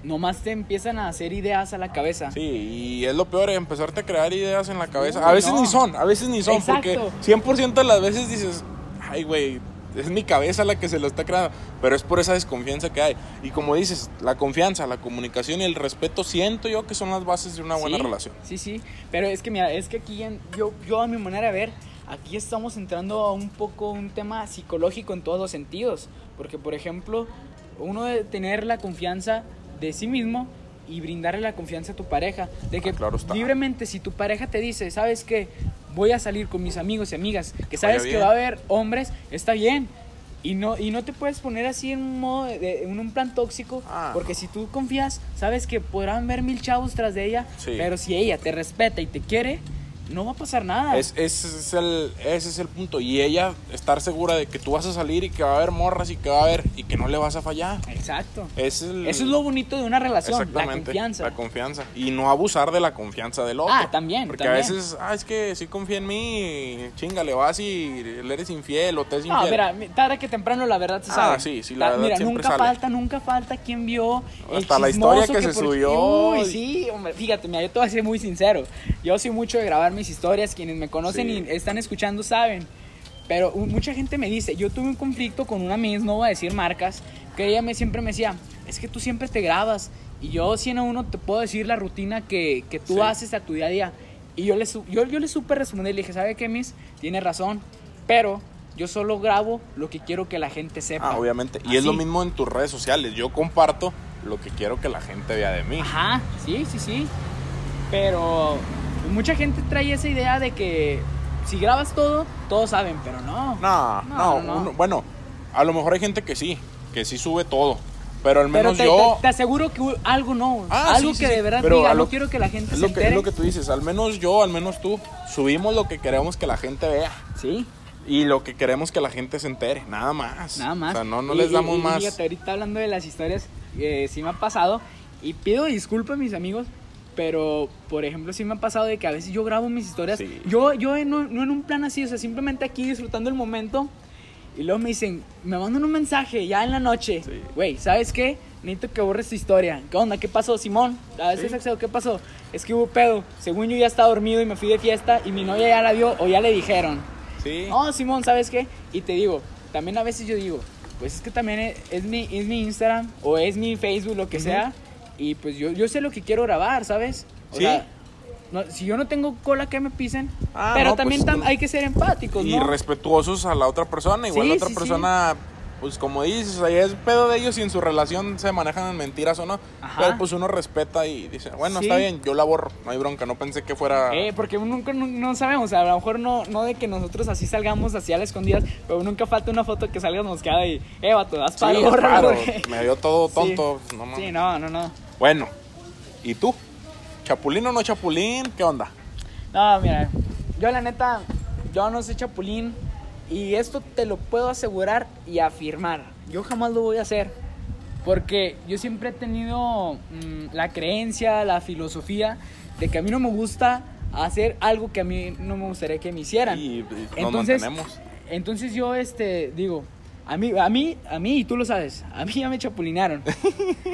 Speaker 1: nomás te empiezan a hacer ideas a la cabeza.
Speaker 2: Sí, y es lo peor, empezarte a crear ideas en la cabeza. A veces
Speaker 1: no.
Speaker 2: ni son, a veces ni son,
Speaker 1: Exacto.
Speaker 2: porque 100% de las veces dices, ay, güey, es mi cabeza la que se lo está creando, pero es por esa desconfianza que hay. Y como dices, la confianza, la comunicación y el respeto, siento yo que son las bases de una buena
Speaker 1: Sí,
Speaker 2: relación.
Speaker 1: Sí, sí, pero es que mira, es que aquí en- yo, yo a mi manera de ver, aquí estamos entrando a un poco un tema psicológico en todos los sentidos, porque por ejemplo, uno de tener la confianza de sí mismo y brindarle la confianza a tu pareja, de que
Speaker 2: Ah, claro
Speaker 1: libremente si tu pareja te dice, sabes que voy a salir con mis amigos y amigas, que sabes que va a haber hombres, está bien. Y no, y no te puedes poner así en un, modo de- en un plan tóxico,
Speaker 2: Ah,
Speaker 1: porque si tú confías, sabes que podrán ver mil chavos tras de ella,
Speaker 2: Sí.
Speaker 1: pero si ella te respeta y te quiere, no va a pasar nada.
Speaker 2: Es, ese, es el, ese es el punto. Y ella estar segura de que tú vas a salir y que va a haber morras y que va a haber y que no le vas a fallar.
Speaker 1: Exacto.
Speaker 2: Es el-
Speaker 1: Eso es lo bonito de una relación, la confianza.
Speaker 2: La confianza. Y no abusar de la confianza del otro.
Speaker 1: Ah, también,
Speaker 2: Porque
Speaker 1: también.
Speaker 2: a veces, ah, es que sí confía en mí, chinga, le vas y le eres infiel o te es infiel.
Speaker 1: No, mira, mi- tarde que temprano la verdad se
Speaker 2: Ah,
Speaker 1: sabe.
Speaker 2: sí, sí, la
Speaker 1: Ta-
Speaker 2: verdad
Speaker 1: Mira,
Speaker 2: siempre
Speaker 1: nunca
Speaker 2: sale.
Speaker 1: falta, nunca falta quien vio el
Speaker 2: Hasta la historia
Speaker 1: chismoso
Speaker 2: que se
Speaker 1: por-
Speaker 2: subió
Speaker 1: Uy, sí, hombre, fíjate, mira, yo te voy a ser muy sincero. Yo soy mucho de grabar mis historias, quienes me conocen
Speaker 2: Sí.
Speaker 1: y están escuchando saben. Pero mucha gente me dice, yo tuve un conflicto con una amiga, no voy a decir marcas, que ella me, siempre me decía, es que tú siempre te grabas. Y yo, 100 a uno, te puedo decir la rutina que, que tú
Speaker 2: Sí.
Speaker 1: haces a tu día a día. Y yo le, yo, yo le supe responder, le dije, ¿sabe qué, Miss? Tiene razón, pero yo solo grabo lo que quiero que la gente sepa.
Speaker 2: Ah, obviamente. Y es lo mismo en tus redes sociales. Yo comparto lo que quiero que la gente vea de mí.
Speaker 1: Ajá, sí, sí, sí. Pero mucha gente trae esa idea de que si grabas todo, todos saben, pero no.
Speaker 2: No,
Speaker 1: No,
Speaker 2: no,
Speaker 1: no, no.
Speaker 2: uno- bueno, a lo mejor hay gente que sí, que sí sube todo. Pero al
Speaker 1: Pero
Speaker 2: menos
Speaker 1: te,
Speaker 2: yo.
Speaker 1: te- te aseguro que algo no.
Speaker 2: Ah,
Speaker 1: algo
Speaker 2: sí, sí,
Speaker 1: que de verdad diga,
Speaker 2: lo-
Speaker 1: no quiero que la gente
Speaker 2: Es
Speaker 1: se
Speaker 2: lo, que,
Speaker 1: entere.
Speaker 2: es lo que tú dices, al menos yo, al menos tú, subimos lo que queremos que la gente vea
Speaker 1: Sí,
Speaker 2: y lo que queremos que la gente se entere, nada más.
Speaker 1: nada más.
Speaker 2: O sea, no, no
Speaker 1: Y-
Speaker 2: les
Speaker 1: y-
Speaker 2: damos
Speaker 1: y
Speaker 2: más.
Speaker 1: Fíjate, ahorita hablando de las historias, eh, sí me ha pasado. Y pido disculpas, mis amigos. Pero, por ejemplo, sí me ha pasado de que a veces yo grabo mis historias.
Speaker 2: Sí.
Speaker 1: Yo, yo en un- no en un plan así, o sea, simplemente aquí disfrutando el momento. Y luego me dicen, me mandan un mensaje ya en la noche.
Speaker 2: Sí.
Speaker 1: Güey, ¿sabes qué? Necesito que borres tu historia. ¿Qué onda? ¿Qué pasó, Simón? A veces
Speaker 2: Sí.
Speaker 1: accedo, ¿qué pasó? Es que hubo pedo. Según yo ya estaba dormido y me fui de fiesta y mi novia ya la vio o ya le dijeron.
Speaker 2: Sí.
Speaker 1: No, Simón, ¿sabes qué? Y te digo, también a veces yo digo, pues es que también es, es mi, es mi Instagram o es mi Facebook, lo que
Speaker 2: Ujú.
Speaker 1: sea. Y pues yo, yo sé lo que quiero grabar, ¿sabes? O
Speaker 2: Sí.
Speaker 1: sea, no- si yo no tengo cola que me pisen,
Speaker 2: Ah,
Speaker 1: pero
Speaker 2: no,
Speaker 1: también
Speaker 2: pues,
Speaker 1: tam- hay que ser empáticos,
Speaker 2: y
Speaker 1: ¿no?
Speaker 2: respetuosos a la otra persona. Igual
Speaker 1: Sí,
Speaker 2: la otra
Speaker 1: sí, sí.
Speaker 2: persona, pues como dices, ya es pedo de ellos si en su relación se manejan en mentiras o no.
Speaker 1: Ajá.
Speaker 2: Pero pues uno respeta y dice, bueno,
Speaker 1: Sí.
Speaker 2: está bien, yo la borro, no hay bronca, no pensé que fuera...
Speaker 1: Eh, porque nunca no, no sabemos, a lo mejor no, no de que nosotros así salgamos así a las escondidas, pero nunca falta una foto que salgas mosqueada y, eh, vato, haz
Speaker 2: Sí,
Speaker 1: paro,
Speaker 2: es
Speaker 1: bórralo,
Speaker 2: raro,
Speaker 1: porque-
Speaker 2: me dio todo
Speaker 1: Sí.
Speaker 2: tonto. no.
Speaker 1: Sí, no, no, no.
Speaker 2: Bueno, ¿y tú? ¿Chapulín o no chapulín? ¿Qué onda?
Speaker 1: No, mira, yo la neta, yo no soy chapulín y esto te lo puedo asegurar y afirmar. Yo jamás lo voy a hacer porque yo siempre he tenido mm, la creencia, la filosofía de que a mí no me gusta hacer algo que a mí no me gustaría que me hicieran.
Speaker 2: Y, y nos
Speaker 1: Entonces,
Speaker 2: mantenemos.
Speaker 1: entonces yo este digo, a mí, a mí, a mí, y tú lo sabes, a mí ya me chapulinaron.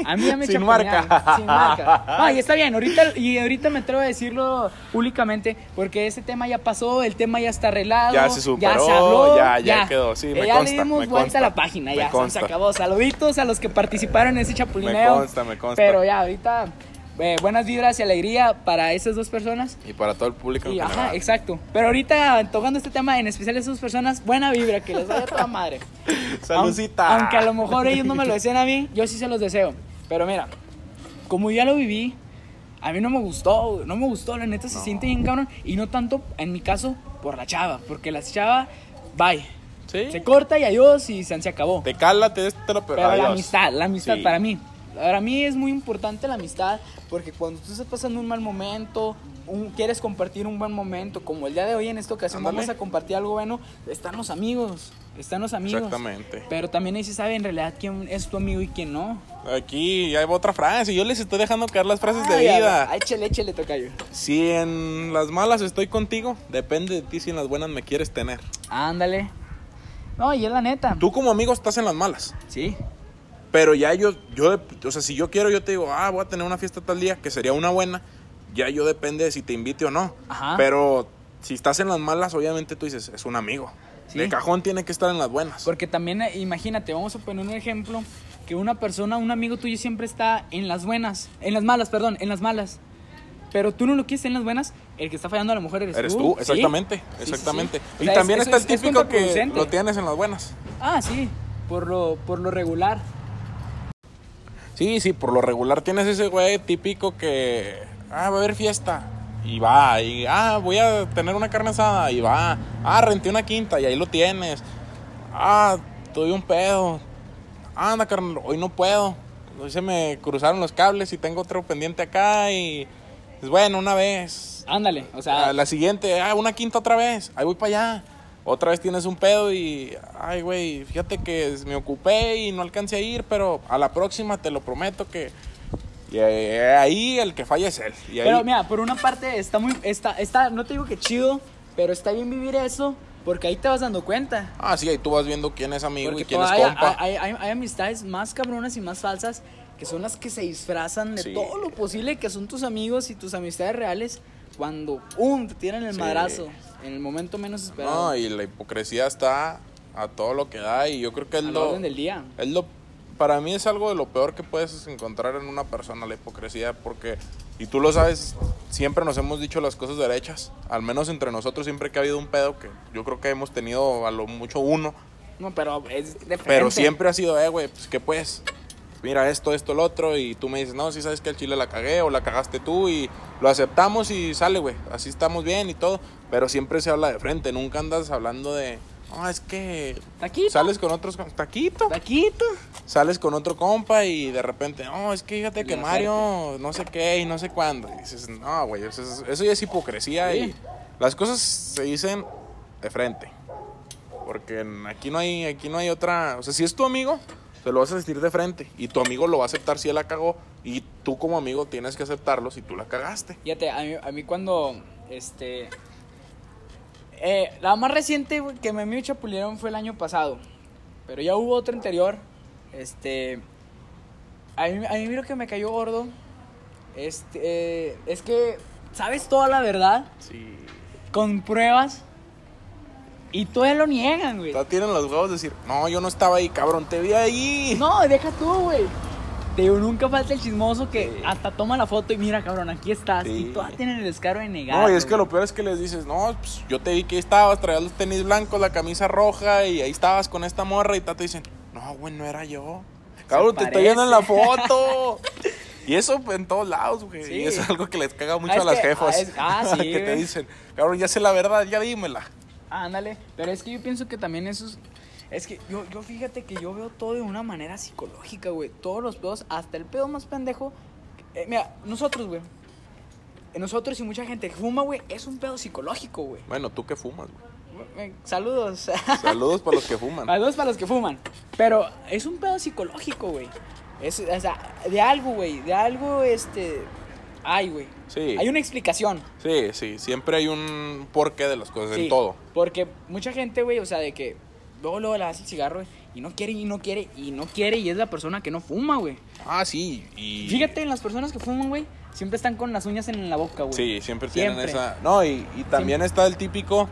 Speaker 1: A mí ya me
Speaker 2: Sin
Speaker 1: chapulinaron.
Speaker 2: marca.
Speaker 1: Sin marca. No, y está bien, ahorita, y ahorita me atrevo a decirlo públicamente, porque ese tema ya pasó, el tema ya está arreglado.
Speaker 2: Ya se superó,
Speaker 1: se habló,
Speaker 2: ya- ya quedó, sí, me
Speaker 1: Eh, ya
Speaker 2: consta,
Speaker 1: le dimos
Speaker 2: me
Speaker 1: vuelta
Speaker 2: consta,
Speaker 1: a la página, ya, se acabó. Saluditos a los que participaron en ese chapulineo.
Speaker 2: Me consta, me consta.
Speaker 1: Pero ya, ahorita, eh, buenas vibras y alegría para esas dos personas.
Speaker 2: Y para todo el público en
Speaker 1: Y, ajá,
Speaker 2: general.
Speaker 1: exacto. Pero ahorita, tocando este tema, en especial a esas personas, buena vibra, que les vaya toda madre.
Speaker 2: Saludcita.
Speaker 1: Aun- Aunque a lo mejor ellos no me lo desean a mí, yo sí se los deseo. Pero mira, como ya lo viví, a mí no me gustó, no me gustó, la neta se
Speaker 2: No.
Speaker 1: siente bien cabrón. Y no tanto, en mi caso, por la chava, porque la chava, bye.
Speaker 2: Sí.
Speaker 1: Se corta y adiós y se, se acabó.
Speaker 2: Te cala, te déstelo, pero,
Speaker 1: Pero la
Speaker 2: adiós.
Speaker 1: amistad, la amistad
Speaker 2: Sí.
Speaker 1: para mí. Para mí es muy importante la amistad porque cuando tú estás pasando un mal momento, un- quieres compartir un buen momento, como el día de hoy en esta ocasión
Speaker 2: Ándale.
Speaker 1: vamos a compartir algo bueno, están los amigos, están los amigos.
Speaker 2: Exactamente.
Speaker 1: Pero también ahí se sabe en realidad quién es tu amigo y quién no.
Speaker 2: Aquí ya hay otra frase. Yo les estoy dejando caer las frases de
Speaker 1: Ay,
Speaker 2: vida.
Speaker 1: ver, échale, échale, tocayo.
Speaker 2: Si en las malas estoy contigo, depende de ti si en las buenas me quieres tener.
Speaker 1: Ándale. No, y es la neta.
Speaker 2: Tú como amigo estás en las malas.
Speaker 1: Sí.
Speaker 2: Pero ya yo, yo, o sea, si yo quiero, yo te digo, ah, voy a tener una fiesta tal día, que sería una buena. Ya yo depende de si te invite o no.
Speaker 1: Ajá.
Speaker 2: Pero si estás en las malas, obviamente tú dices, es un amigo.
Speaker 1: Sí.
Speaker 2: De cajón tiene que estar en las buenas.
Speaker 1: Porque también, eh, imagínate, vamos a poner un ejemplo, que una persona, un amigo tuyo siempre está en las buenas, en las malas, perdón, en las malas. Pero tú no lo quieres en las buenas, el que está fallando a lo mejor eres,
Speaker 2: Eres
Speaker 1: tú.
Speaker 2: tú,
Speaker 1: ¿sí?
Speaker 2: exactamente,
Speaker 1: Sí, sí,
Speaker 2: exactamente.
Speaker 1: O
Speaker 2: Y
Speaker 1: sea,
Speaker 2: también
Speaker 1: es-
Speaker 2: está
Speaker 1: es-
Speaker 2: el
Speaker 1: es
Speaker 2: típico que lo tienes en las buenas.
Speaker 1: Ah, sí, por lo, por lo regular.
Speaker 2: Sí, sí, por lo regular tienes ese güey típico que, ah, va a haber fiesta. Y va, y, ah, voy a tener una carne asada. Y va, ah, renté una quinta y ahí lo tienes. Ah, tuve un pedo. Ah, anda, carnal, hoy no puedo. Hoy se me cruzaron los cables y tengo otro pendiente acá y, pues bueno, una vez.
Speaker 1: Ándale, o sea,
Speaker 2: A la siguiente, ah, una quinta otra vez, ahí voy para allá. Otra vez tienes un pedo y, ay, güey, fíjate que me ocupé y no alcancé a ir, pero a la próxima te lo prometo que... Y eh, ahí el que falla es él. Y ahí,
Speaker 1: pero mira, por una parte está muy, está, está, no te digo que chido, pero está bien vivir eso, porque ahí te vas dando cuenta.
Speaker 2: Ah, sí, ahí tú vas viendo quién es amigo
Speaker 1: Porque
Speaker 2: y quién es
Speaker 1: todavía
Speaker 2: compa.
Speaker 1: hay, hay- hay amistades más cabronas y más falsas que son las que se disfrazan de
Speaker 2: Sí.
Speaker 1: todo lo posible que son tus amigos y tus amistades reales cuando ¡pum! te tiran el
Speaker 2: Sí.
Speaker 1: madrazo en el momento menos esperado.
Speaker 2: No, y la hipocresía está a todo lo que da y yo creo que es
Speaker 1: a
Speaker 2: lo,
Speaker 1: orden del día.
Speaker 2: es lo para mí es algo de lo peor que puedes encontrar en una persona, la hipocresía, porque, y tú lo sabes, siempre nos hemos dicho las cosas derechas, al menos entre nosotros siempre que ha habido un pedo, que yo creo que hemos tenido a lo mucho uno,
Speaker 1: No, pero es de
Speaker 2: pero siempre ha sido, eh, güey, pues, ¿qué pues? Mira esto, esto, el otro, y tú me dices, no, si sabes que el chile la cagué o la cagaste tú, y lo aceptamos y sale, güey, así estamos bien y todo, pero siempre se habla de frente, nunca andas hablando de, no, es que
Speaker 1: Taquito.
Speaker 2: sales con otros, taquito,
Speaker 1: Taquito.
Speaker 2: sales con otro compa y de repente, no, es que fíjate que Mario no sé qué y no sé cuándo. Y dices, no, güey, eso, es- eso ya es hipocresía
Speaker 1: Sí.
Speaker 2: y las cosas se dicen de frente. Porque aquí no hay aquí no hay otra, o sea, si es tu amigo, te lo vas a decir de frente y tu amigo lo va a aceptar si él la cagó y tú como amigo tienes que aceptarlo si tú la cagaste.
Speaker 1: Fíjate, a mí, a mí cuando, este... eh, la más reciente que me me chapulearon fue el año pasado. Pero ya hubo otra anterior. Este... A mí, a mí lo que me cayó gordo este, eh, es que sabes toda la verdad
Speaker 2: Sí.
Speaker 1: con pruebas y todavía lo niegan, güey.
Speaker 2: Tienen los huevos de decir, "No, yo no estaba ahí, cabrón, te vi ahí."
Speaker 1: No, deja tú, güey. Te digo, nunca falta el chismoso que hasta toma la foto y mira, cabrón, aquí estás.
Speaker 2: Sí.
Speaker 1: Y todavía tienen el descaro de negar.
Speaker 2: No, y es que lo peor es que les dices, no, pues yo te vi que ahí estabas, traías los tenis blancos, la camisa roja y ahí estabas con esta morra y te dicen, no, güey, no era yo. Cabrón, te estoy viendo en la foto. y eso en todos lados, güey.
Speaker 1: Sí.
Speaker 2: Y eso es algo que les caga mucho
Speaker 1: Ah,
Speaker 2: a las
Speaker 1: que-
Speaker 2: jefas.
Speaker 1: ah, es- ah, sí,
Speaker 2: que te dicen, cabrón, ya sé la verdad, ya dímela.
Speaker 1: Ándale. Pero es que yo pienso que también eso es. Es que yo, yo fíjate que yo veo todo de una manera psicológica, güey. Todos los pedos, hasta el pedo más pendejo. eh, mira, nosotros, güey. eh, Nosotros y mucha gente que fuma, güey, es un pedo psicológico, güey.
Speaker 2: Bueno, tú que fumas, güey.
Speaker 1: Eh, Saludos.
Speaker 2: Saludos para los que fuman.
Speaker 1: Saludos para los que fuman. Pero es un pedo psicológico, güey. Es, o sea, de algo, güey. De algo, este. Ay, güey.
Speaker 2: Sí.
Speaker 1: Hay una explicación.
Speaker 2: Sí, sí, siempre hay un porqué de las cosas,
Speaker 1: Sí,
Speaker 2: en todo.
Speaker 1: Porque mucha gente, güey, o sea, de que luego, luego le das el cigarro, güey, y no quiere, y no quiere, y no quiere, y es la persona que no fuma, güey.
Speaker 2: Ah, sí, y...
Speaker 1: Fíjate, en las personas que fuman, güey, siempre están con las uñas en la boca, güey.
Speaker 2: Sí, siempre tienen esa. No, y, y también está el típico.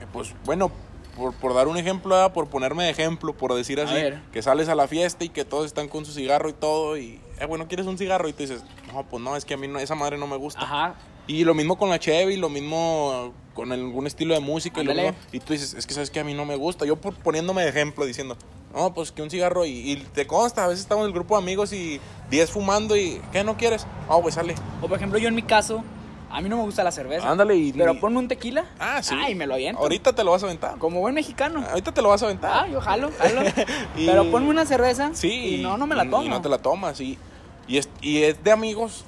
Speaker 2: eh, Pues bueno, por, por dar un ejemplo, ¿verdad? por ponerme de ejemplo, por decir así, que sales a la fiesta y que todos están con su cigarro y todo, y, eh, bueno, ¿quieres un cigarro? Y tú dices, no, pues no, es que a mí no, esa madre no me gusta.
Speaker 1: Ajá.
Speaker 2: Y lo mismo con la Chevy, lo mismo con algún estilo de música, y, lo mismo- y tú dices, es que sabes que a mí no me gusta. Yo por, poniéndome de ejemplo, diciendo, no, pues que un cigarro, y, y te consta, a veces estamos en el grupo de amigos y 10 fumando, y ¿qué no quieres? Ah, pues sale.
Speaker 1: O por ejemplo, yo en mi caso, a mí no me gusta la cerveza.
Speaker 2: Ándale, y
Speaker 1: Pero
Speaker 2: ni-
Speaker 1: ponme un tequila.
Speaker 2: Ah, sí.
Speaker 1: Ay, me lo aviento.
Speaker 2: Ahorita te lo vas a aventar.
Speaker 1: Como buen mexicano.
Speaker 2: Ahorita te lo vas a aventar.
Speaker 1: Ah, yo jalo, jalo.
Speaker 2: Y-
Speaker 1: Pero ponme una cerveza.
Speaker 2: Sí.
Speaker 1: Y no, no me la tomo.
Speaker 2: Y no te la tomas. Y, y, es, y es de amigos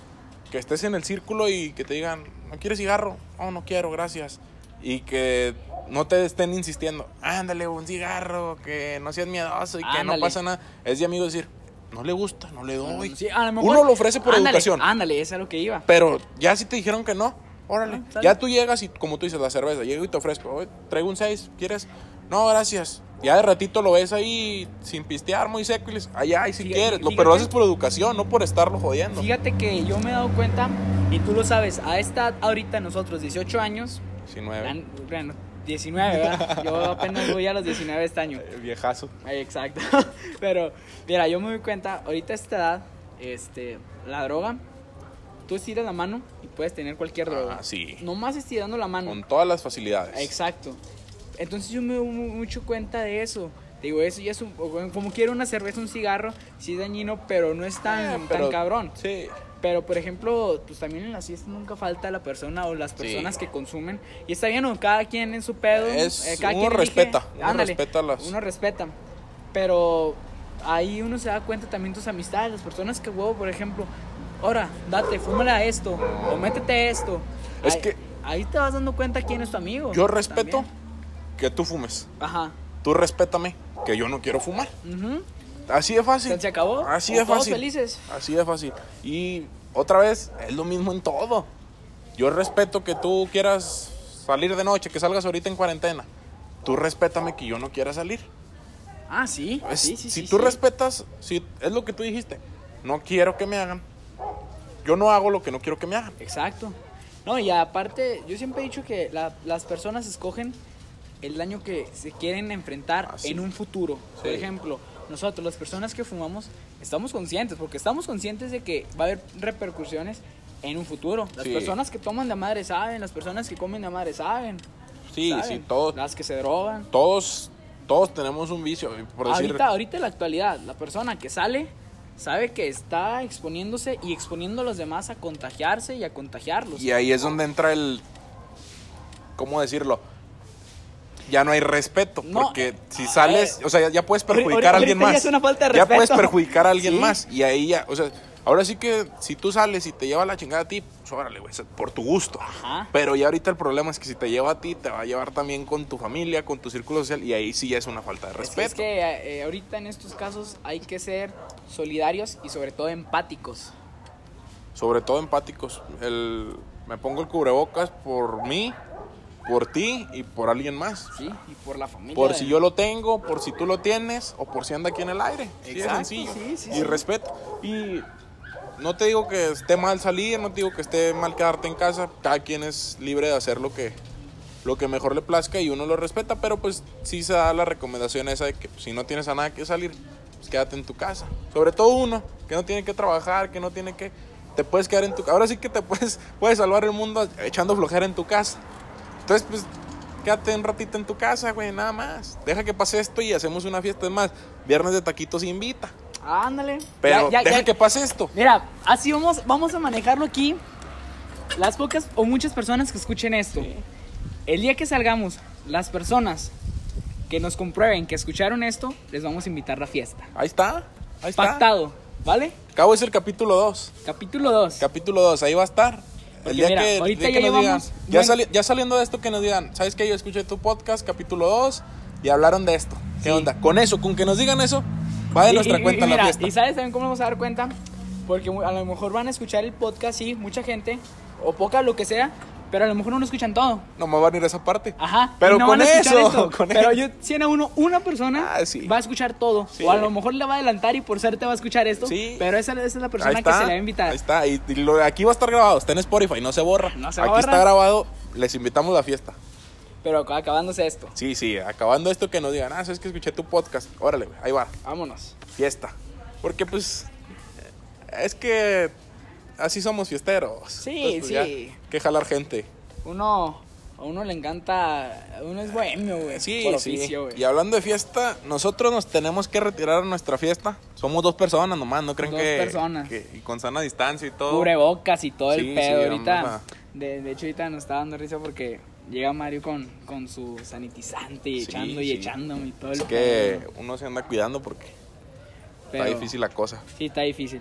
Speaker 2: que estés en el círculo y que te digan, ¿no quieres cigarro? Oh, no quiero, gracias. Y que no te estén insistiendo, ándale, un cigarro, que no seas miedoso y que no
Speaker 1: Ándale.
Speaker 2: pasa nada. Es de amigos decir, no le gusta, no le doy.
Speaker 1: Sí, a lo mejor-
Speaker 2: Uno lo ofrece por
Speaker 1: Ándale,
Speaker 2: educación.
Speaker 1: Ándale, es a lo que iba.
Speaker 2: Pero ya si te dijeron que no, órale.
Speaker 1: Ah,
Speaker 2: ya tú llegas y, como tú dices, la cerveza, llego y te ofrezco, "Oye, traigo un 6, ¿quieres? No, gracias. Ya de ratito lo ves ahí sin pistear, muy seco y les, ay, ay, si
Speaker 1: Fíjate-
Speaker 2: quieres. Lo- pero lo haces por educación, no por estarlo jodiendo.
Speaker 1: Fíjate que yo me he dado cuenta, y tú lo sabes, a esta ahorita nosotros, 18 años,
Speaker 2: 19.
Speaker 1: gran- bueno, 19, ¿verdad? Yo apenas voy a los 19 este año.
Speaker 2: El viejazo.
Speaker 1: Ay, Exacto. Pero, mira, yo me doy cuenta, ahorita a esta edad, este, la droga, tú estiras la mano y puedes tener cualquier droga.
Speaker 2: Ah, sí.
Speaker 1: Nomás estirando la mano.
Speaker 2: Con todas las facilidades.
Speaker 1: Exacto. Entonces yo me doy mu- mucho cuenta de eso. Digo, eso ya es un, o como quiero una cerveza, un cigarro, sí es dañino, pero no es tan,
Speaker 2: Eh,
Speaker 1: tan
Speaker 2: pero-
Speaker 1: cabrón.
Speaker 2: Sí.
Speaker 1: Pero, por ejemplo, pues también en las fiestas nunca falta la persona o las personas
Speaker 2: Sí.
Speaker 1: que consumen. Y está bien, ¿no? cada quien en su pedo. eh,
Speaker 2: Es-
Speaker 1: cada
Speaker 2: uno
Speaker 1: quien elige.
Speaker 2: respeta, uno
Speaker 1: Ándale,
Speaker 2: respeta las-
Speaker 1: Uno respeta. Pero ahí uno se da cuenta también tus amistades, las personas que huevo, por ejemplo, ahora, date, fúmale a esto, o métete esto.
Speaker 2: Es
Speaker 1: ahí,
Speaker 2: que-
Speaker 1: Ahí te vas dando cuenta quién es tu amigo.
Speaker 2: Yo respeto
Speaker 1: también.
Speaker 2: Que tú fumes.
Speaker 1: Ajá.
Speaker 2: Tú respétame que yo no quiero fumar. Así de fácil.
Speaker 1: Se acabó.
Speaker 2: Así de fácil.
Speaker 1: felices.
Speaker 2: Así de fácil. Y otra vez, es lo mismo en todo. Yo respeto que tú quieras salir de noche, que salgas ahorita en cuarentena. Tú respétame que yo no quiera salir.
Speaker 1: Ah, sí.
Speaker 2: Es-
Speaker 1: sí, sí,
Speaker 2: si
Speaker 1: sí,
Speaker 2: tú respetas, si es lo que tú dijiste, no quiero que me hagan. Yo no hago lo que no quiero que me hagan.
Speaker 1: Exacto. No, y aparte, yo siempre he dicho que la- las personas escogen el daño que se quieren enfrentar
Speaker 2: Ah, sí.
Speaker 1: en un futuro. Por ejemplo, nosotros, las personas que fumamos, estamos conscientes, porque estamos conscientes de que va a haber repercusiones en un futuro. Las
Speaker 2: Sí.
Speaker 1: personas que toman de madre saben, las personas que comen de madre saben.
Speaker 2: Sí,
Speaker 1: saben.
Speaker 2: sí, todos,
Speaker 1: Las que se drogan.
Speaker 2: todos, todos tenemos un vicio, por decir.
Speaker 1: Ahorita, ahorita en la actualidad, la persona que sale sabe que está exponiéndose y exponiendo a los demás a contagiarse y a contagiarlos.
Speaker 2: Y ahí es donde entra el. ¿Cómo decirlo? Ya no hay respeto.
Speaker 1: No,
Speaker 2: porque si
Speaker 1: a
Speaker 2: sales. O sea, ya, puedes perjudicar a alguien
Speaker 1: ahorita ya
Speaker 2: más.
Speaker 1: es una falta de
Speaker 2: Ya puedes perjudicar a alguien
Speaker 1: Sí.
Speaker 2: más. Y ahí ya. O sea, ahora sí que si tú sales y te lleva la chingada a ti, pues órale, güey, por tu gusto.
Speaker 1: Ajá.
Speaker 2: Pero ya ahorita el problema es que si te lleva a ti, te va a llevar también con tu familia, con tu círculo social. Y ahí sí ya es una falta de
Speaker 1: Es que-
Speaker 2: respeto.
Speaker 1: Es que eh, ahorita en estos casos hay que ser solidarios y sobre todo empáticos.
Speaker 2: Sobre todo empáticos. El, me pongo el cubrebocas por mí, por ti y por alguien más.
Speaker 1: ¿sí? Y por la familia.
Speaker 2: Por
Speaker 1: de-
Speaker 2: si yo lo tengo, por si tú lo tienes o por si anda aquí en el aire. Sí,
Speaker 1: Exacto,
Speaker 2: es sencillo.
Speaker 1: sí, sí,
Speaker 2: y
Speaker 1: sí.
Speaker 2: respeto. Y no te digo que esté mal salir, no te digo que esté mal quedarte en casa. Cada quien es libre de hacer lo que, lo que mejor le plazca y uno lo respeta. Pero pues sí se da la recomendación esa de que pues, si no tienes a nada que salir, pues quédate en tu casa. Sobre todo uno, que no tiene que trabajar, que no tiene que... Te puedes quedar en tu casa. Ahora sí que te puedes, puedes salvar el mundo echando flojera en tu casa. Entonces, pues, quédate un ratito en tu casa, güey, nada más. Deja que pase esto y hacemos una fiesta. Es más, viernes de taquitos invita.
Speaker 1: Ándale.
Speaker 2: Pero
Speaker 1: Ya- ya-
Speaker 2: deja
Speaker 1: ya-
Speaker 2: que pase esto.
Speaker 1: Mira, así vamos, vamos a manejarlo aquí. Las pocas o muchas personas que escuchen esto. El día que salgamos, las personas que nos comprueben que escucharon esto, les vamos a invitar a la fiesta.
Speaker 2: Ahí está. Ahí está.
Speaker 1: Pactado, ¿vale?
Speaker 2: Cabo es el capítulo 2.
Speaker 1: Capítulo 2.
Speaker 2: Capítulo 2, ahí va a estar.
Speaker 1: Porque
Speaker 2: El día
Speaker 1: mira,
Speaker 2: que, el
Speaker 1: ahorita
Speaker 2: día
Speaker 1: ya
Speaker 2: que nos digan, ya,
Speaker 1: buen-
Speaker 2: sali- ya saliendo de esto, que nos digan, ¿sabes qué? Yo escuché tu podcast, capítulo 2, y hablaron de esto. ¿Qué
Speaker 1: Sí.
Speaker 2: onda? Con eso, con que nos digan eso, va de
Speaker 1: Y-
Speaker 2: nuestra
Speaker 1: y-
Speaker 2: cuenta
Speaker 1: y
Speaker 2: la fiesta.
Speaker 1: ¿Y sabes también cómo nos vamos a dar cuenta? Porque a lo mejor van a escuchar el podcast, sí, mucha gente, o poca, lo que sea, pero a lo mejor no lo escuchan todo.
Speaker 2: No me van a ir a esa parte.
Speaker 1: Ajá.
Speaker 2: Pero
Speaker 1: no
Speaker 2: con eso,
Speaker 1: esto.
Speaker 2: con
Speaker 1: pero
Speaker 2: eso.
Speaker 1: yo, si a uno, una persona
Speaker 2: Ah, sí.
Speaker 1: va a escuchar todo.
Speaker 2: Sí.
Speaker 1: O a lo mejor le va a adelantar y por suerte va a escuchar esto.
Speaker 2: Sí.
Speaker 1: Pero esa, esa es la persona que se le va a invitar.
Speaker 2: Ahí está, y, y lo- aquí va a estar grabado, está en Spotify, no se borra.
Speaker 1: No se
Speaker 2: aquí
Speaker 1: borra.
Speaker 2: está grabado, les invitamos a la fiesta.
Speaker 1: Pero ac- acabándose esto.
Speaker 2: Sí, sí, acabando esto que nos digan, ah, sabes que escuché tu podcast, órale, ahí va,
Speaker 1: Vámonos.
Speaker 2: fiesta. Porque pues, es que así somos fiesteros.
Speaker 1: Sí,
Speaker 2: pues,
Speaker 1: sí.
Speaker 2: ya, que jalar gente.
Speaker 1: Uno, a uno le encanta, uno es bohemio, güey.
Speaker 2: Sí,
Speaker 1: por
Speaker 2: sí. Y hablando de fiesta, nosotros nos tenemos que retirar a nuestra fiesta. Somos dos personas nomás, ¿no creen
Speaker 1: Dos
Speaker 2: que,
Speaker 1: personas.
Speaker 2: que- y con sana distancia y todo?
Speaker 1: Cubrebocas y todo
Speaker 2: Sí,
Speaker 1: el pedo.
Speaker 2: sí,
Speaker 1: ahorita, de, de hecho, ahorita nos está dando risa porque llega Mario con, con su sanitizante y echando y
Speaker 2: sí.
Speaker 1: echándome y todo el
Speaker 2: Es que uno se anda cuidando porque
Speaker 1: Pero-
Speaker 2: está difícil la cosa.
Speaker 1: Sí, está difícil.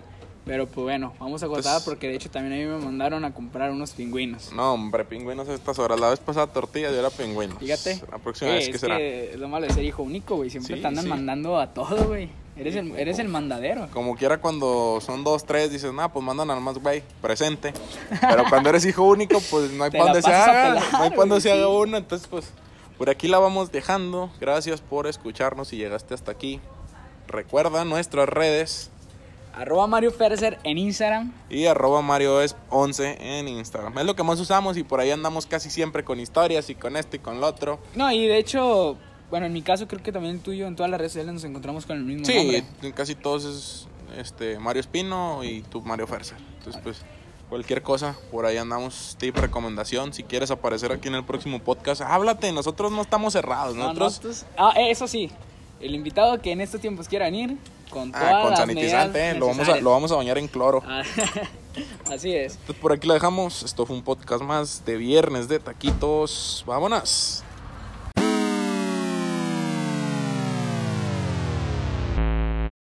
Speaker 1: Pero pues bueno, vamos a
Speaker 2: Entonces-
Speaker 1: porque de hecho también a mí me mandaron a comprar unos pingüinos.
Speaker 2: No, hombre, pingüinos a estas horas. La vez pasada tortilla y ahora pingüinos.
Speaker 1: Fíjate.
Speaker 2: La próxima
Speaker 1: Eh,
Speaker 2: vez, ¿qué
Speaker 1: es
Speaker 2: será?
Speaker 1: que lo malo de ser hijo único, güey. Siempre
Speaker 2: Sí,
Speaker 1: te andan
Speaker 2: sí.
Speaker 1: mandando a todo, güey. Eres, el,
Speaker 2: como-
Speaker 1: eres el mandadero.
Speaker 2: Como quiera cuando son dos, tres, dices, nah, pues mandan al más güey, presente. Pero cuando eres hijo único, pues no hay donde se haga.
Speaker 1: pelar,
Speaker 2: no hay
Speaker 1: güey,
Speaker 2: se haga uno. Entonces, pues, por aquí la vamos dejando. Gracias por escucharnos si llegaste hasta aquí. Recuerda nuestras redes
Speaker 1: Arroba Mario Ferser en Instagram.
Speaker 2: y arroba Mario es 11 en Instagram. Es lo que más usamos y por ahí andamos casi siempre con historias y con esto y con lo otro.
Speaker 1: No, y de hecho, bueno, en mi caso creo que también el tuyo, en todas las redes sociales nos encontramos con el mismo
Speaker 2: Sí,
Speaker 1: nombre.
Speaker 2: casi todos es este, Mario Espino y tú Mario Ferser. Entonces, pues, cualquier cosa, por ahí andamos, tip, recomendación. Si quieres aparecer aquí en el próximo podcast, háblate, nosotros no estamos cerrados.
Speaker 1: No,
Speaker 2: Nosotros,
Speaker 1: nosotros- ah, eh, eso sí, el invitado que en estos tiempos quiera venir, con todas
Speaker 2: ah, con
Speaker 1: las
Speaker 2: sanitizante, lo vamos, a, lo vamos a bañar en cloro.
Speaker 1: Ah, Así es.
Speaker 2: Entonces, por aquí la dejamos. Esto fue un podcast más de viernes de taquitos. Vámonos.